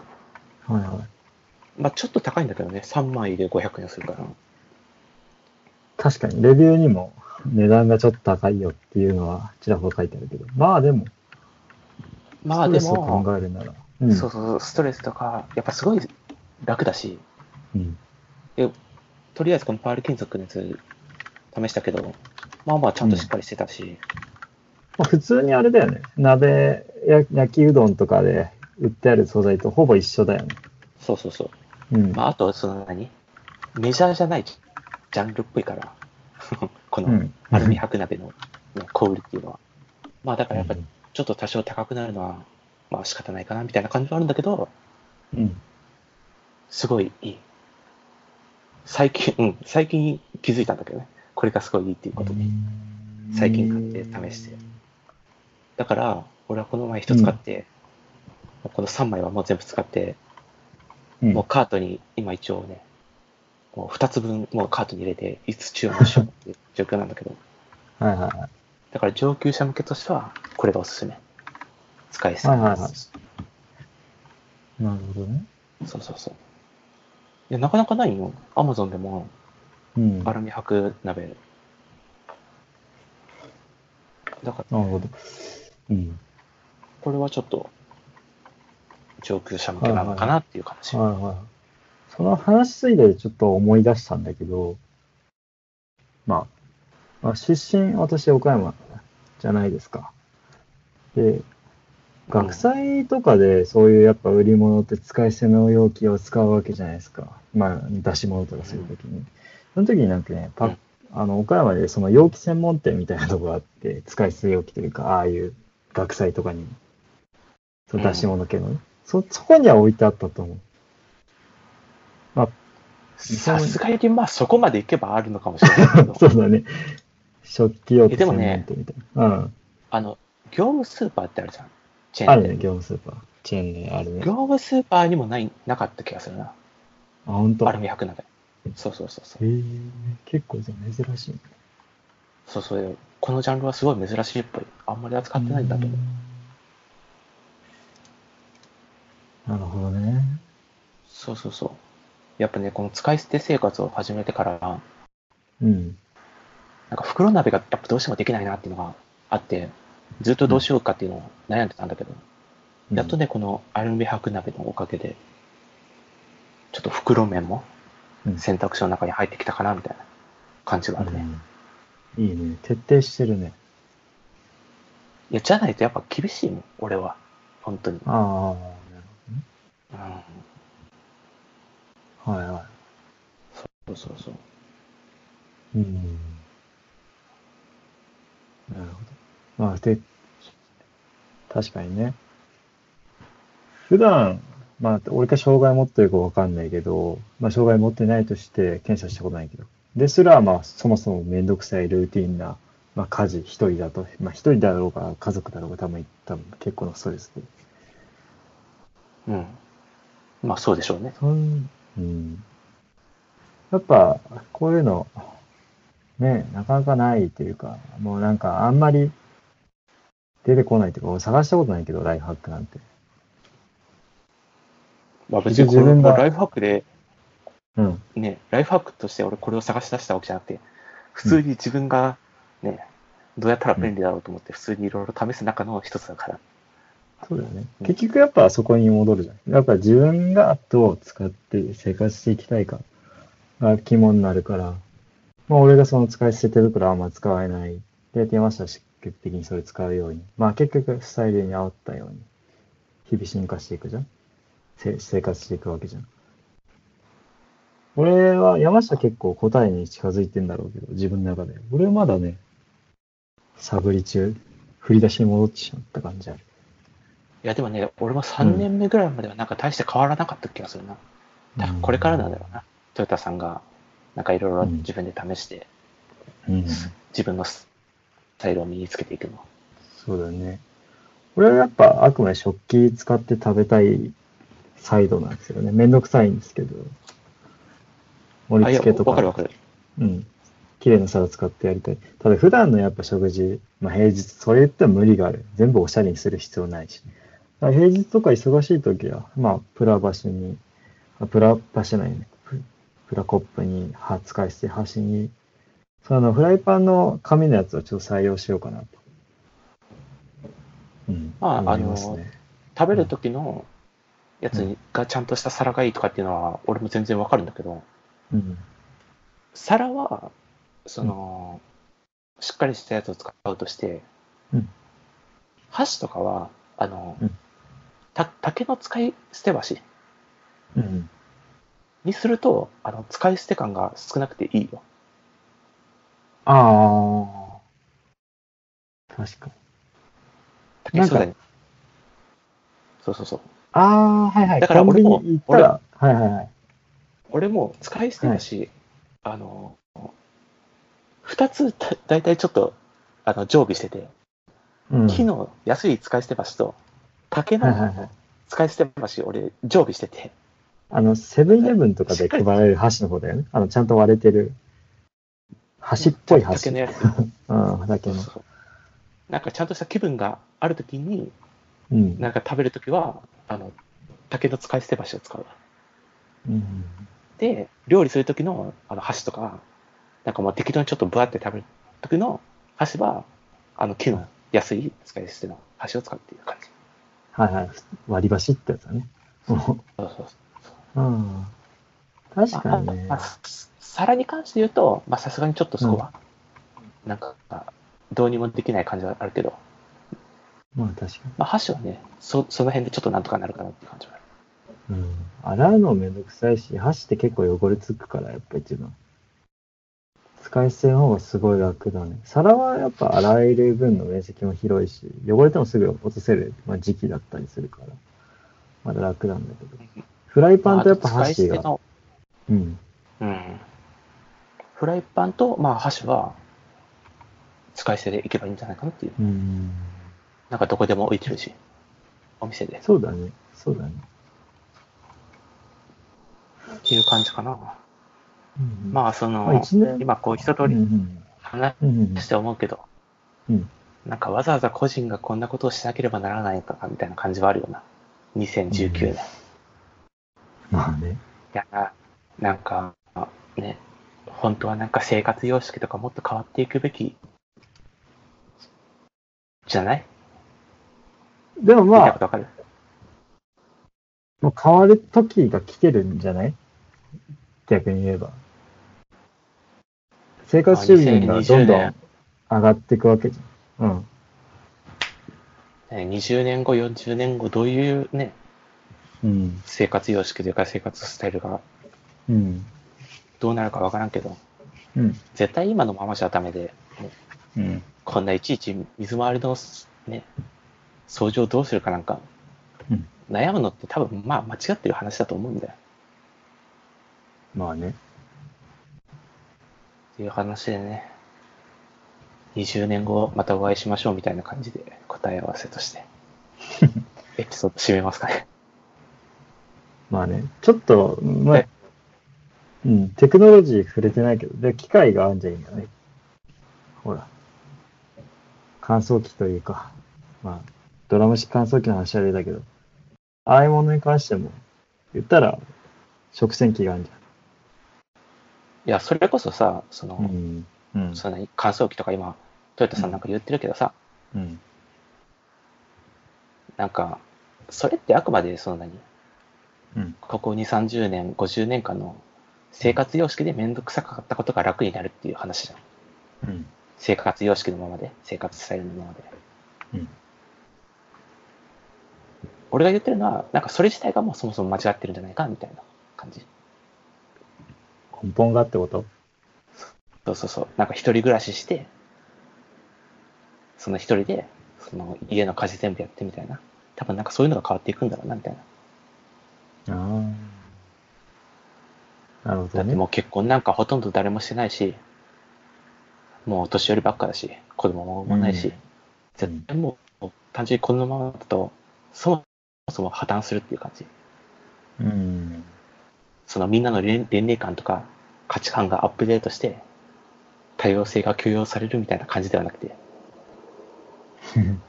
はいはい。まあちょっと高いんだけどね、3枚で500円するから。確かに、レビューにも値段がちょっと高いよっていうのはちらほら書いてあるけど、まあでも、まあでも、考えるなら、うん。そうそうそう、ストレスとか、やっぱすごい楽だし、うん。でとりあえずこのパール金属のやつ試したけど、まあまあちゃんとしっかりしてたし、まあ、普通にあれだよね。鍋や焼きうどんとかで売ってある素材とほぼ一緒だよね。そうそうそう。うん。まああと、その何？メジャーじゃないジャンルっぽいから、[LAUGHS] このうんアルミ箔鍋の、ね、小売りっていうのは。まあだからやっぱちょっと多少高くなるのは、まあ仕方ないかなみたいな感じはあるんだけど、うん。すごいいい。最近、うん、最近気づいたんだけどね。これがすごいいいっていうことに。最近買って試して。だから、俺はこの前一つ買って、この3枚はもう全部使って、うん。もうカートに今一応ね、もう2つ分もうカートに入れて、いつ注文しようっていう状況なんだけど、[LAUGHS] はいはいはい。だから上級者向けとしては、これがおすすめ。使いやすい。はいはいはいなるほどね。そうそうそう。いや、なかなかないよ。アマゾンでも、うん。アルミ箔鍋。だから、なるほど。うん。これはちょっと、上級者向けなのかなっていう感じ。はいはい。その話ついでちょっと思い出したんだけど、まあ、まあ、出身、私、岡山じゃないですか。で、学祭とかでそういうやっぱ売り物って使い捨ての容器を使うわけじゃないですか。まあ、出し物とかするときに。その時になんかね、パあの、岡山でその容器専門店みたいなとこがあって、使い捨て容器というか、ああいう学祭とかに、そう出し物系のね、そ、そこには置いてあったと思う。まあ、さすがに、まあ、そこまで行けばあるのかもしれないけど、そうだね。食器容器えでもね。うん。あの、業務スーパーってあるじゃん。チェーンで。あるね、業務スーパー。チェーンね、あるね。業務スーパーにもない、なかった気がするな。あ、本当？アルミ箔鍋。そうそうそうそう。へえ結構じゃあ珍しいね。そうそう。このジャンルはすごい珍しいっぽい。あんまり扱ってないんだと思う。なるほどね。そうそうそう。やっぱね、この使い捨て生活を始めてから、うん。なんか袋鍋がやっぱどうしてもできないなっていうのがあって、ずっとどうしようかっていうのを悩んでたんだけど、やっとね、このアルミ箔鍋のおかげで、ちょっと袋麺もうん、選択肢の中に入ってきたかなみたいな感じがあるね。うん。いいね。徹底してるね。いや、じゃないとやっぱ厳しいもん、俺は。本当に。ああ、なるほうん。はいはそうそうそう。い。うん。なるほど。まあ、で、確かにね。普段、まあ、俺が障害持ってるかわかんないけど、まあ、障害持ってないとして検査したことないけど。ですら、まあ、そもそもめんどくさいルーティンな、まあ、家事一人だと、まあ、一人だろうが、家族だろうが、多分、多分結構なストレスで。うん。まあそうでしょうね。そん、うん。やっぱ、こういうの、ね、なかなかないっていうか、もうなんか、あんまり出てこないっていうか、俺探したことないけど、ライフハックなんて。まあ別にこれ自分がもライフハックで、うん。ね、ライフハックとして俺これを探し出したわけじゃなくて、普通に自分がね、どうやったら便利だろうと思って普通にいろいろ試す中の一つだから。そうだよね。うん結局やっぱそこに戻るじゃん。やっぱ自分がどう使って生活していきたいかが肝になるから、まあ俺がその使い捨て手袋はあんま使えない。で、山下は積極的にそれ使うように。まあ結局スタイルに合ったように、日々進化していくじゃん。せ生活していくわけじゃん。俺は山下結構答えに近づいてんだろうけど、自分の中で。俺はまだね、探り中、振り出しに戻ってしまった感じある。いやでもね、俺も3年目ぐらいまではなんか大して変わらなかった気がするな。だからこれからなんだろうな。トヨタさんがなんかいろいろ自分で試して、うん。自分のスタイルを身につけていくの。そうだよね。俺はやっぱあくまで食器使って食べたいサイドなんですよね。めんどくさいんですけど。盛り付けとか。わかるわかる。うん。綺麗な皿使ってやりたい。ただ普段のやっぱ食事、まあ平日、それ言っても無理がある。全部おしゃれにする必要ないし。平日とか忙しい時は、まあプラバシに、あプラバシじゃないね。ププラコップに、は使い捨て箸に、そのフライパンの紙のやつをちょっと採用しようかなと。うん。まあ思いますね。食べる時のやつがちゃんとした皿がいいとかっていうのは俺も全然わかるんだけど、うん。皿は、その、しっかりしたやつを使うとして、うん箸とかは、あの、うんた竹の使い捨て箸うん。にすると、あの、使い捨て感が少なくていいよ。ああ。確かに。竹素材に。そうそうそう。ああ、はいはい。だから俺もコンビニ行ったら、はいはいはい。俺も使い捨てだし、あの、二つだ大体ちょっと、あの、常備してて、うん。木の安い使い捨て箸と、竹の。使い捨て箸、俺、常備してて、あの、セブンイレブンとかで配られる箸の方だよね。あの、ちゃんと割れてる。箸っぽい箸。竹のやつ。[LAUGHS] うん、竹の。なんかちゃんとした気分があるときに、うん。なんか食べるときは、あの、竹の使い捨て箸を使う。うん。で、料理するときのあの箸とか、なんかもう適当にちょっとブワって食べるときの箸は、あの木の安い使い捨ての箸を使うっていう感じ。はいはい。割り箸ってやつだね。うんそうそうそう。うん。確かにねまあ。す皿に関して言うと、まあさすがにちょっとそこは、なんか、どうにもできない感じはあるけど、まあ確かに。まあ箸はね、そその辺でちょっとなんとかなるかなっていう感じはある。うん。洗うのめんどくさいし、箸って結構汚れつくから、やっぱ一番。使い捨ての方がすごい楽だね。皿はやっぱ洗える分の面積も広いし、汚れてもすぐ落とせる、まあ、時期だったりするから、まだ楽なんだけど。フライパンとやっぱ箸が、うん。うん。フライパンと、まあ箸は、使い捨てでいけばいいんじゃないかなっていう。うん。なんかどこでも置いてるし、お店で。っそうだね。そうだね。ていう感じかな。うん、まあその、今こう一通りん。話して思うけど、うん。なんかわざわざ個人がこんなことをしなければならないのかみたいな感じはあるよな。2019年。まあね。いやな、なんか、ね、本当はなんか生活様式とかもっと変わっていくべき、じゃない？でもまあもう変わる時が来てるんじゃない？逆に言えば。生活水準がどんどん上がっていくわけじゃん。うん。ね20年後、40年後、どういうね、うん。生活様式というか生活スタイルがうん。どうなるかわからんけど、うん。絶対今のままじゃダメで、ねうん。こんないちいち水回りのね、掃除をどうするかなんか、うん悩むのって多分まあ間違ってる話だと思うんだよ。まあね。っていう話でね、20年後またお会いしましょうみたいな感じで答え合わせとして、[LAUGHS] エピソード締めますかね。まあね。ちょっと、まあえ、うん。テクノロジー触れてないけど、で、機械があるんじゃいいんだね。ほら。乾燥機というか、まあ、ドラム式乾燥機の話はあれだけど、ああいうものに関しても、言ったら、食洗機があるんじいや、それこそさ、その。うん。うん。その乾燥機とか今、トヨタさんなんか言ってるけどさ、うん。なんか、それってあくまでその何うん。ここ2、30年、50年間の生活様式でめんどくさかったことが楽になるっていう話じゃん。うん。生活様式のままで、生活スタイルのままで。うん。俺が言ってるのは、なんかそれ自体がもうそもそも間違ってるんじゃないかみたいな感じ。根本がってこと？そうそうそう。なんか一人暮らしして、その一人で、その家の家事全部やってみたいな。多分なんかそういうのが変わっていくんだろうなみたいな。ああ。なるほどね。だってもう結婚なんかほとんど誰もしてないし、もうお年寄りばっかだし、子供も産まないし、うん絶対もう単純にこのままだと、そもそも破綻するっていう感じ。うん。そのみんなの連連齢感とか価値観がアップデートして、多様性が許容されるみたいな感じではなくて、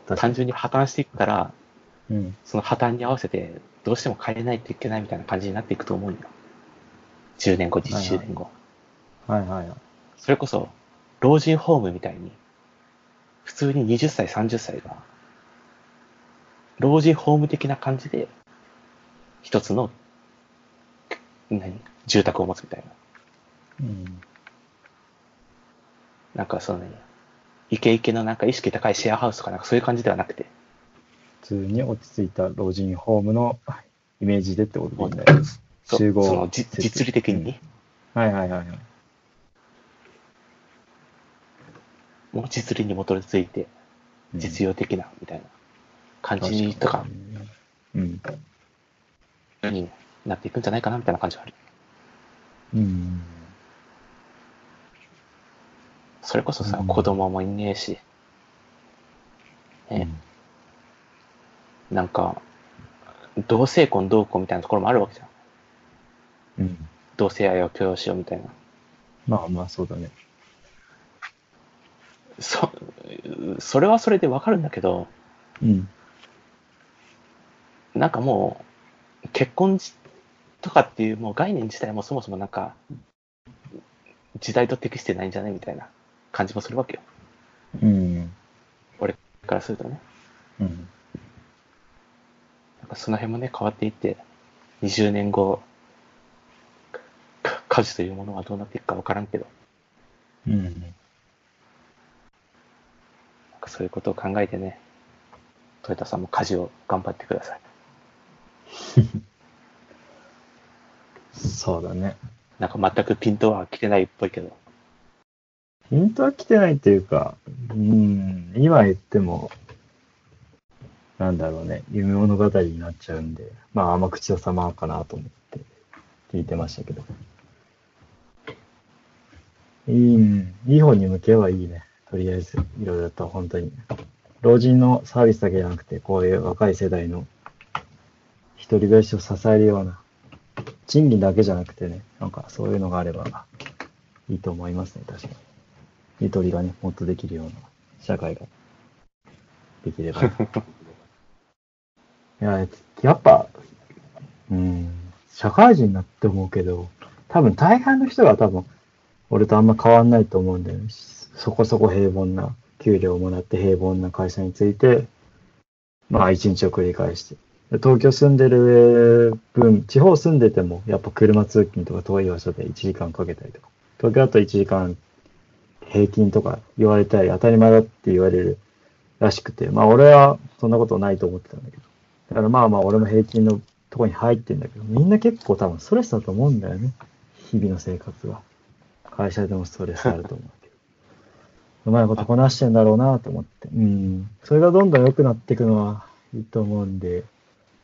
[LAUGHS] 単純に破綻していくから、に。うん。その破綻に合わせてどうしても変えないといけないみたいな感じになっていくと思うんよ。10年後、20年後。はいはいはい。それこそ、老人ホームみたいに、普通に20歳、30歳が、老人ホーム的な感じで、一つの、何住宅を持つみたいな。うん。なんかそのね、イケイケのなんか意識高いシェアハウスとかなんかそういう感じではなくて、普通に落ち着いた老人ホームのイメージでってことでいいんだよ。そ集合その実利的に、はいはいはいはい。もう実利に基づいて、実用的な、みたいな感じとかうん。になっていくんじゃないかな、みたいな感じはある。うん。それこそさ、うん子供もいねえし、ねなんか、同性婚どうこうみたいなところもあるわけじゃん。うん。同性愛を許容しようみたいな。まあまあ、そうだね。そ、それはそれでわかるんだけど、うん。なんかもう、結婚じとかっていうもう概念自体もそもそもなんか、時代と適してないんじゃないみたいな感じもするわけよ。うん。からするとね。うん。なんかその辺もね、変わっていって、20年後、か家事というものはどうなっていくかわからんけど、うん。なんかそういうことを考えてね、トヨタさんも家事を頑張ってください。[LAUGHS] そうだね。なんか全くピントは来てないっぽいけど、ピントは来てないっていうか、うん、今言っても、なんだろうね、夢物語になっちゃうんで、まあ甘口の様かなと思って聞いてましたけど。いい、うんいい方に向けばいいね。とりあえず、いろいろと本当に。老人のサービスだけじゃなくて、こういう若い世代の一人暮らしを支えるような、賃金だけじゃなくてね、なんかそういうのがあればいいと思いますね、確かに。ゆとりがね、もっとできるような社会ができれば。[LAUGHS] いや、やっぱ、うん、社会人になって思うけど、多分大半の人が多分、俺とあんま変わんないと思うんだよね。そこそこ平凡な、給料をもらって平凡な会社について、まあ一日を繰り返して。東京住んでる分、地方住んでても、やっぱ車通勤とか遠い場所で1時間かけたりとか、東京だと1時間平均とか言われたり当たり前だって言われるらしくて、まあ俺はそんなことないと思ってたんだけど。だからまあまあ俺も平均のとこに入ってんだけど、みんな結構多分ストレスだと思うんだよね。日々の生活は。会社でもストレスあると思うけど。うまいことこなしてんだろうなと思って。うん。それがどんどん良くなっていくのはいいと思うんで、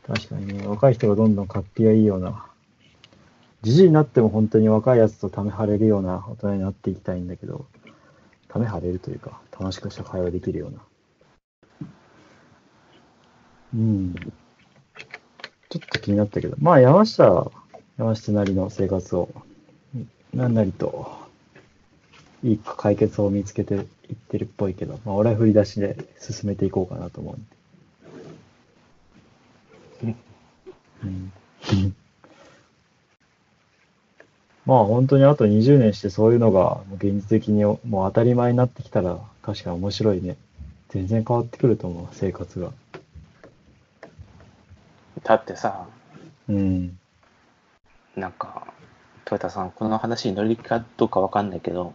確かにね、若い人がどんどん活気がいいような、じじいになっても本当に若いやつとため張れるような大人になっていきたいんだけど、ため張れるというか、楽しくした会話できるような。うん。ちょっと気になったけど、まあ山下は山下なりの生活を、なんなりと、いい解決を見つけていってるっぽいけど、まあ俺は振り出しで進めていこうかなと思うんで。うん。まあ本当にあと20年してそういうのが現実的にもう当たり前になってきたら確かに面白いね。全然変わってくると思う、生活が。だってさ、うん。なんか、トヨタさん、この話に乗り気かどうかわかんないけど、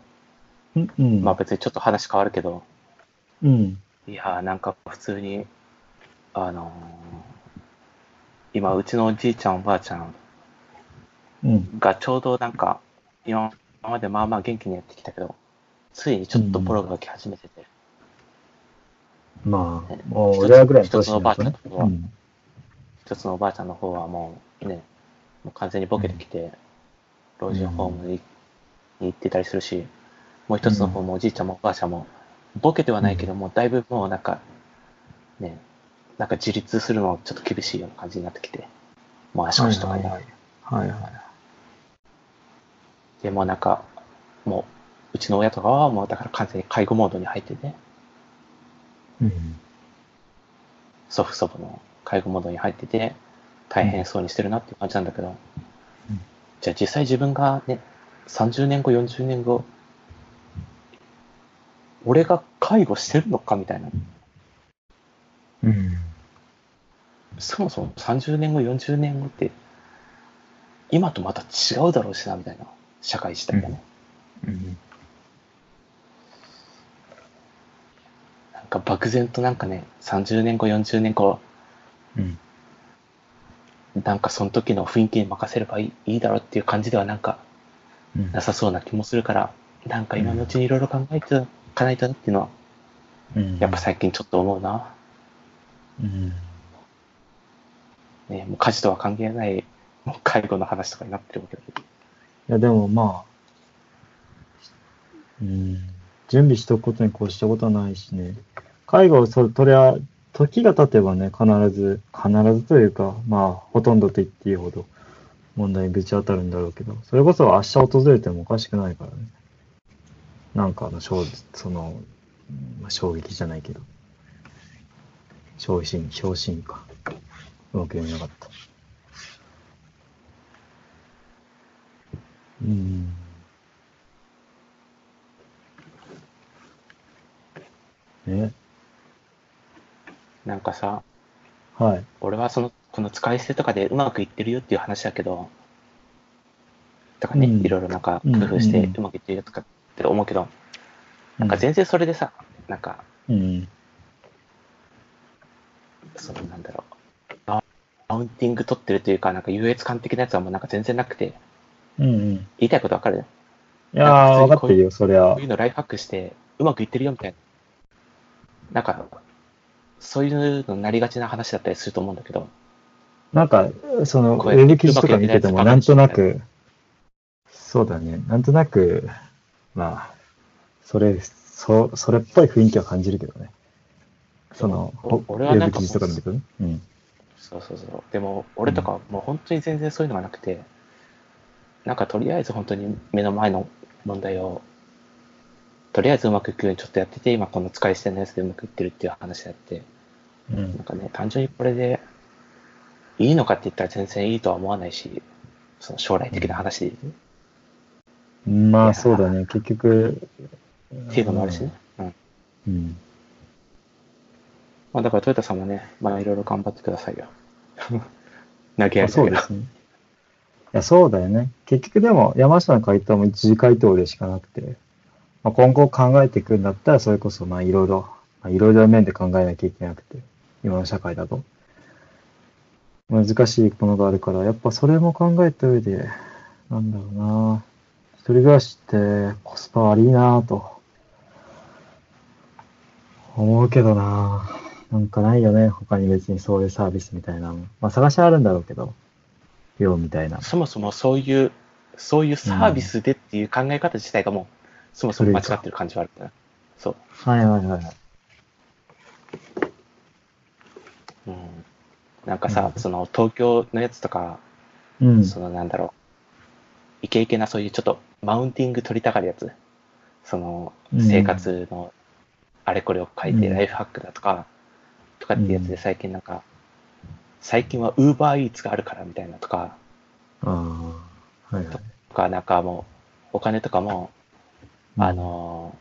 うん。うん。まあ別にちょっと話変わるけど、うん。いやーなんか普通に、あのー今、うちのおじいちゃん、おばあちゃん。がちょうどなんか、今までまあまあ元気にやってきたけど、ついにちょっとボロが来始めてて、まあね、もう俺らぐらいの年一つのおばあちゃんねうん。一つのおばあちゃんの方はもうね、もう完全にボケてきて、老人ホームにに行ってたりするし、もう一つの方もおじいちゃんもおばあちゃんも、ボケてはないけども、だいぶもうなんか、ね、なんか自立するのちょっと厳しいような感じになってきて、もう足腰とかね。はいはいはい。でもうなんか、もう、うちの親とかはもうだから完全に介護モードに入ってて、うん。祖父祖母の介護モードに入ってて、大変そうにしてるなっていう感じなんだけど、うんじゃあ実際自分がね、30年後、40年後、俺が介護してるのかみたいな。うん。そもそも30年後、40年後って、今とまた違うだろうしな、みたいな。社会自体がね。うん。なんか漠然となんかね、30年後、40年後、うん。なんかその時の雰囲気に任せればいいいいだろうっていう感じではなんかうんなさそうな気もするから、なんか今のうちにいろいろ考えていかないとなっていうのは、うん。やっぱ最近ちょっと思うな。うん。ね、もう家事とは関係ない、もう介護の話とかになってるわけだけど。いや、でもまあ、うん、準備しとくことにこうしたことはないしね。介護をそ、とりゃ、時が経てばね、必ず、必ずというか、まあ、ほとんどと言っていいほど、問題にぶち当たるんだろうけど、それこそ明日訪れてもおかしくないからね。なんかあの、衝その、まあ、衝撃じゃないけど、昇進、昇進か。うまく読めなかった。うん。ね、なんかさ、はい。俺はその、この使い捨てとかでうまくいってるよっていう話だけど、とかね、うんいろいろなんかうん工夫してうんうまくいってるよとかって思うけど、なんか全然それでさ、なんか、うん。そのなんだろう、ママウンティング取ってるというか、なんか優越感的なやつはもうなんか全然なくて、うんうん。言いたいことわかるいやー、分かってるよ、そりゃこういうのライフハックしてうまくいってるよみたいな。なんか、そういうのになりがちな話だったりすると思うんだけど、なんか、その、ウェブ記事とか見てても、なんとなく、そうだね、なんとなく、まあ、それ、そそれっぽい雰囲気は感じるけどね。その、俺はなんかェブ記事とか見ててね。うん。そうそうそう。でも、俺とかもう本当に全然そういうのがなくて、なんかとりあえず本当に目の前の問題を、とりあえずうまくいくようにちょっとやってて、今この使い捨てのやつでうまくいってるっていう話であって、うんなんかね、単純にこれでいいのかって言ったら全然いいとは思わないし、その将来的な話で言うまあ、そうだね、結局。っていうのもあるしね。うん。うん。まあだからトヨタさんもね、まあいろいろ頑張ってくださいよ。[LAUGHS] 投げやありだけど。そうですね。や、そうだよね。結局でも、山下の回答も一次回答でしかなくて、まあ、今後考えていくんだったら、それこそ、まあ、いろいろ、まあ、いろいろな面で考えなきゃいけなくて、今の社会だと。難しいものがあるから、やっぱそれも考えた上で、なんだろうな一人暮らしってコスパ悪いなと、思うけどななんかないよね。他に別にそういうサービスみたいなの。まあ探しはあるんだろうけど、ようみたいな。そもそもそういう、そういうサービスでっていう考え方自体がもう、そもそも間違ってる感じはあるな。そう。はいはいはいはい。うん。なんかさなるほ、どその東京のやつとか、うん。そのなんだろう、イケイケなそういうちょっとマウンティング取りたがるやつ。そのうん生活のあれこれを書いてうんライフハックだとか、とかっていうやつうんで最近なんか、最近は Uber Eats があるからみたいなとか、ああ。はいはい。とかなんかもうお金とかも、うんあ、の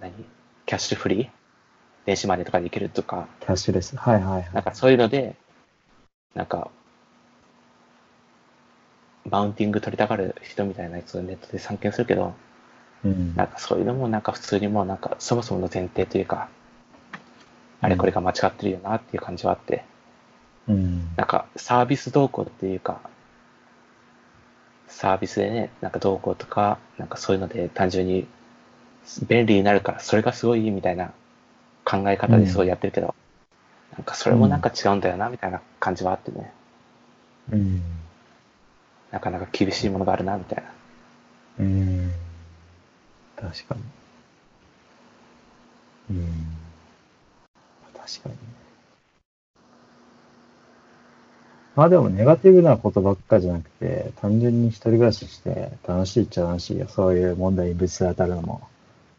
ー何？キャッシュフリー？電子マネーとかでいけるとか、キャッシュレス。はいはいはい。なんかそういうので、なんか、マウンティング取りたがる人みたいなやつをネットで散見するけど、うん。なんかそういうのもなんか普通にもうなんかそもそもの前提というか、あれこれが間違ってるよなっていう感じはあって、うん。なんかサービス動向っていうか、サービスでね、なんか動向とか、なんかそういうので単純に便利になるからそれがすごいいいみたいな考え方でそうやってるけど、なんかそれもなんか違うんだよなみたいな感じはあってね、うん。なかなか厳しいものがあるなみたいな。うん。確かに。うん。確かにね。まあでもネガティブなことばっかじゃなくて、単純に一人暮らしして楽しいっちゃ楽しいよ。そういう問題にぶち当たるのも、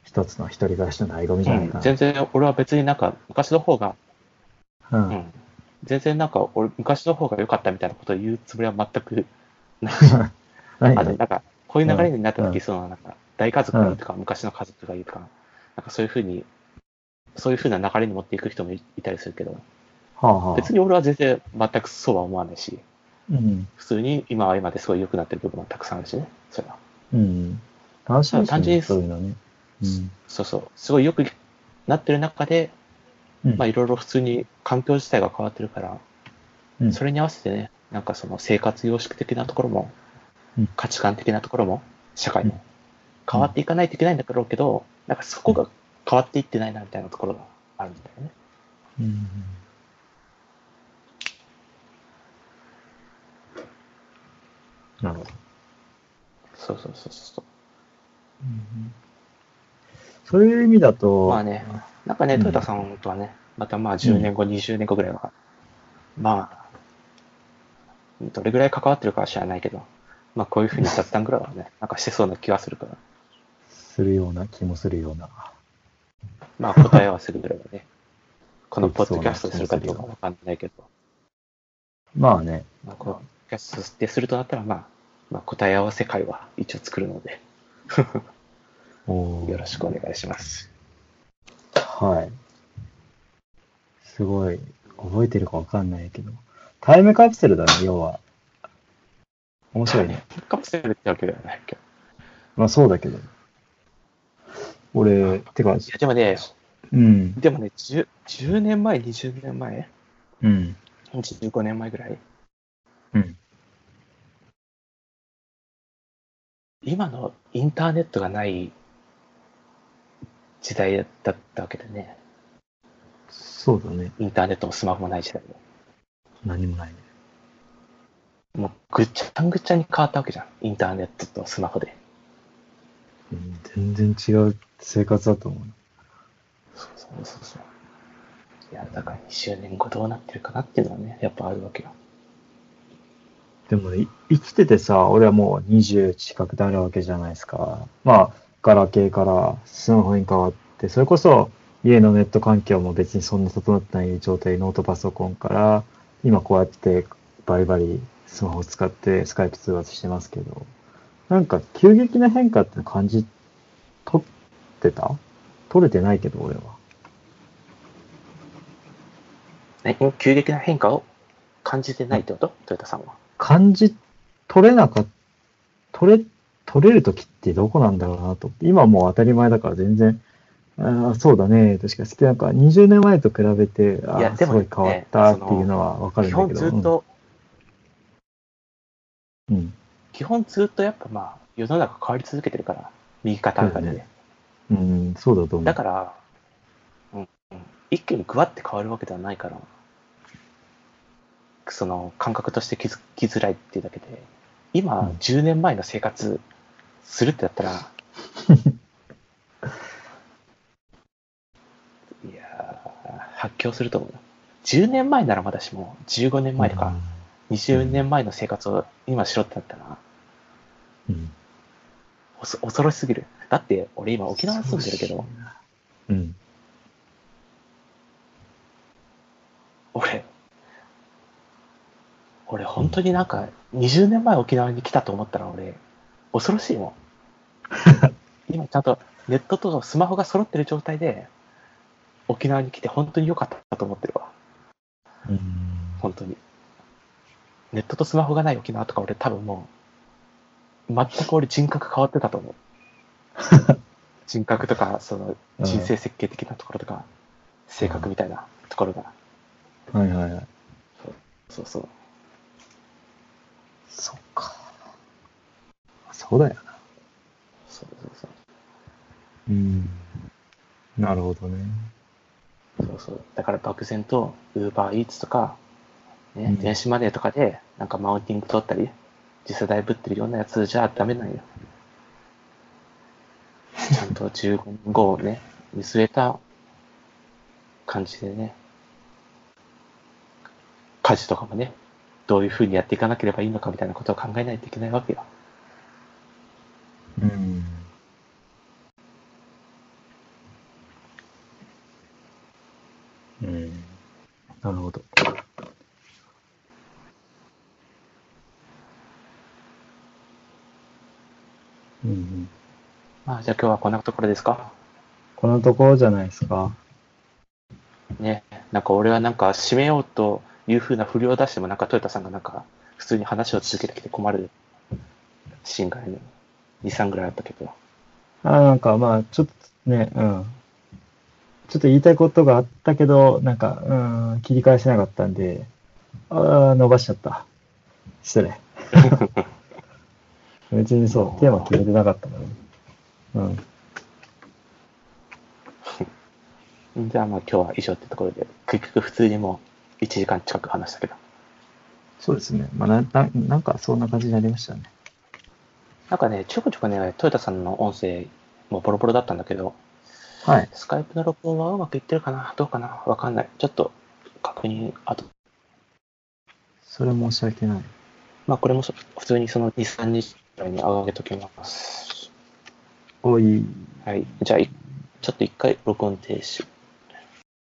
一つの一人暮らしの醍醐味じゃないかな。全然俺は別になんか昔の方が、う。うんん、全然なんか俺昔の方が良かったみたいなことを言うつもりは全くないし、[LAUGHS] 何あのなんかこういう流れになった時、うんそのなんか大家族がいいとか、昔の家族がいいとか、なんかそういうふうに、そういうふうな流れに持っていく人もいいたりするけど、はあはあ。別に俺は全然全くそうは思わないし、うん。普通に今は今ですごい良くなってる部分もたくさんあるしね、それは。うん。楽しいです単純にね、そういうのね。うん。そうそう、すごい良くなってる中で、うんまあいろいろ普通に環境自体が変わってるから、うんそれに合わせてね、なんかその生活様式的なところも、うん価値観的なところも、社会もうん変わっていかないといけないんだろうけど、なんかそこが変わっていってないなみたいなところがあるんだよね。うんなるほど。そうそうそうそう。そういう意味だと、まあね、なんかね、うんトヨタさんとはね、またまあ10年後、20年後ぐらいは、まあ、どれぐらい関わってるかは知らないけど、まあこういうふうに雑談ぐらいはね、[LAUGHS] なんかしてそうな気がするから、するような気もするような。まあ答え合わせぐらいはね、このポッドキャストでするかどうかわかんないけど、まあね、まあ、こでするとなったら、まあ、まあ答え合わせ会は一応作るので、[LAUGHS] よろしくお願いします。はい。すごい、覚えてるかわかんないけど。タイムカプセルだね、要は。面白いね。カプセルってわけではないけど。まあそうだけど。俺、てかい、や、でもね、うん、でもね、10, 10年前、20年前、うん、15年前ぐらい、うん。今のインターネットがない時代だったわけでね、そうだね。インターネットもスマホもない時代で。何もないね。もうぐっちゃんぐっちゃんに変わったわけじゃん。インターネットとスマホで。うん全然違う生活だと思う。そうそうそうそう。いや、だから20年後どうなってるかなっていうのはね、やっぱあるわけよ。でもね、生きててさ、俺はもう20近くなるわけじゃないですか。まあ、ガラケーからスマホに変わって、それこそ家のネット環境も別にそんな整ってない状態、ノートパソコンから、今こうやってバリバリスマホを使ってスカイプ通話してますけど、なんか急激な変化って感じ取ってた？取れてないけど、俺は。ね、急激な変化を感じてないってこと？トヨタさんは。感じ取れなかっ取れ、取れる時ってどこなんだろうなと。今もう当たり前だから全然、ああ、そうだね、としか好きなんか20年前と比べて、ああ、すごい変わったっていうのはわかるん基本だけど。ずっと、うん、うん。基本ずっとやっぱまあ、世の中変わり続けてるから、右肩上がりで。そうだねうん、そうだと思う。だから、うんうん、一気にグワって変わるわけではないから、その感覚として気づきづらいっていうだけで、今、うん10年前の生活するってなったら、[LAUGHS] いやー、発狂すると思うよ。10年前ならまだしも、15年前とか、20年前の生活を今しろってなったら、うん。おそ恐ろしすぎる。だって、俺今沖縄に住んでるけど、うん。俺、俺本当になんか20年前沖縄に来たと思ったら俺、恐ろしいもん。[LAUGHS] 今ちゃんとネットとスマホが揃ってる状態で沖縄に来て本当に良かったと思ってるわ。うん。本当に。ネットとスマホがない沖縄とか俺多分もう、全く俺人格変わってたと思う。[LAUGHS] 人格とか、その人生設計的なところとか、性格みたいなところが。はいはいはい。そうそう。そっか。そうだよな。そうそうそう。うん。なるほどね。そうそう。だから漠然と UberEats とか、ね、うん電子マネーとかで、なんかマウンティング取ったり、次世代ぶってるようなやつじゃダメなんよ。[LAUGHS] ちゃんと15年後をね、見据えた感じでね、家事とかもね、どういう風にやっていかなければいいのかみたいなことを考えないといけないわけよ。うん。うん。なるほど。うんうん。まあ、じゃあ今日はこんなところですか？このところじゃないですか。ね、なんか俺はなんか締めようという風な振りを出してもなんかトヨタさんがなんか普通に話を続けてきて困るシーンがね、2、3ぐらいあったけど。あなんかまあ、ちょっとね、うん。ちょっと言いたいことがあったけど、なんか、うん、切り返せなかったんで、ああ、伸ばしちゃった。失礼。[LAUGHS] 別にそう、テーマ決めてなかったからね。うん。[LAUGHS] じゃあまあ今日は以上ってところで、結局普通にもう1時間近く話したけど。そうですね。まあ、な、ななんかそんな感じになりましたね。なんかね、ちょこちょこね、トヨタさんの音声もボロボロだったんだけど、はい。スカイプの録音はうまくいってるかな？どうかな？わかんない。ちょっと確認、あと、それ申し訳ない。まあこれもそ普通にその2、3日くらいに上げときます。おい、はい。じゃあ、いちょっと一回録音停止。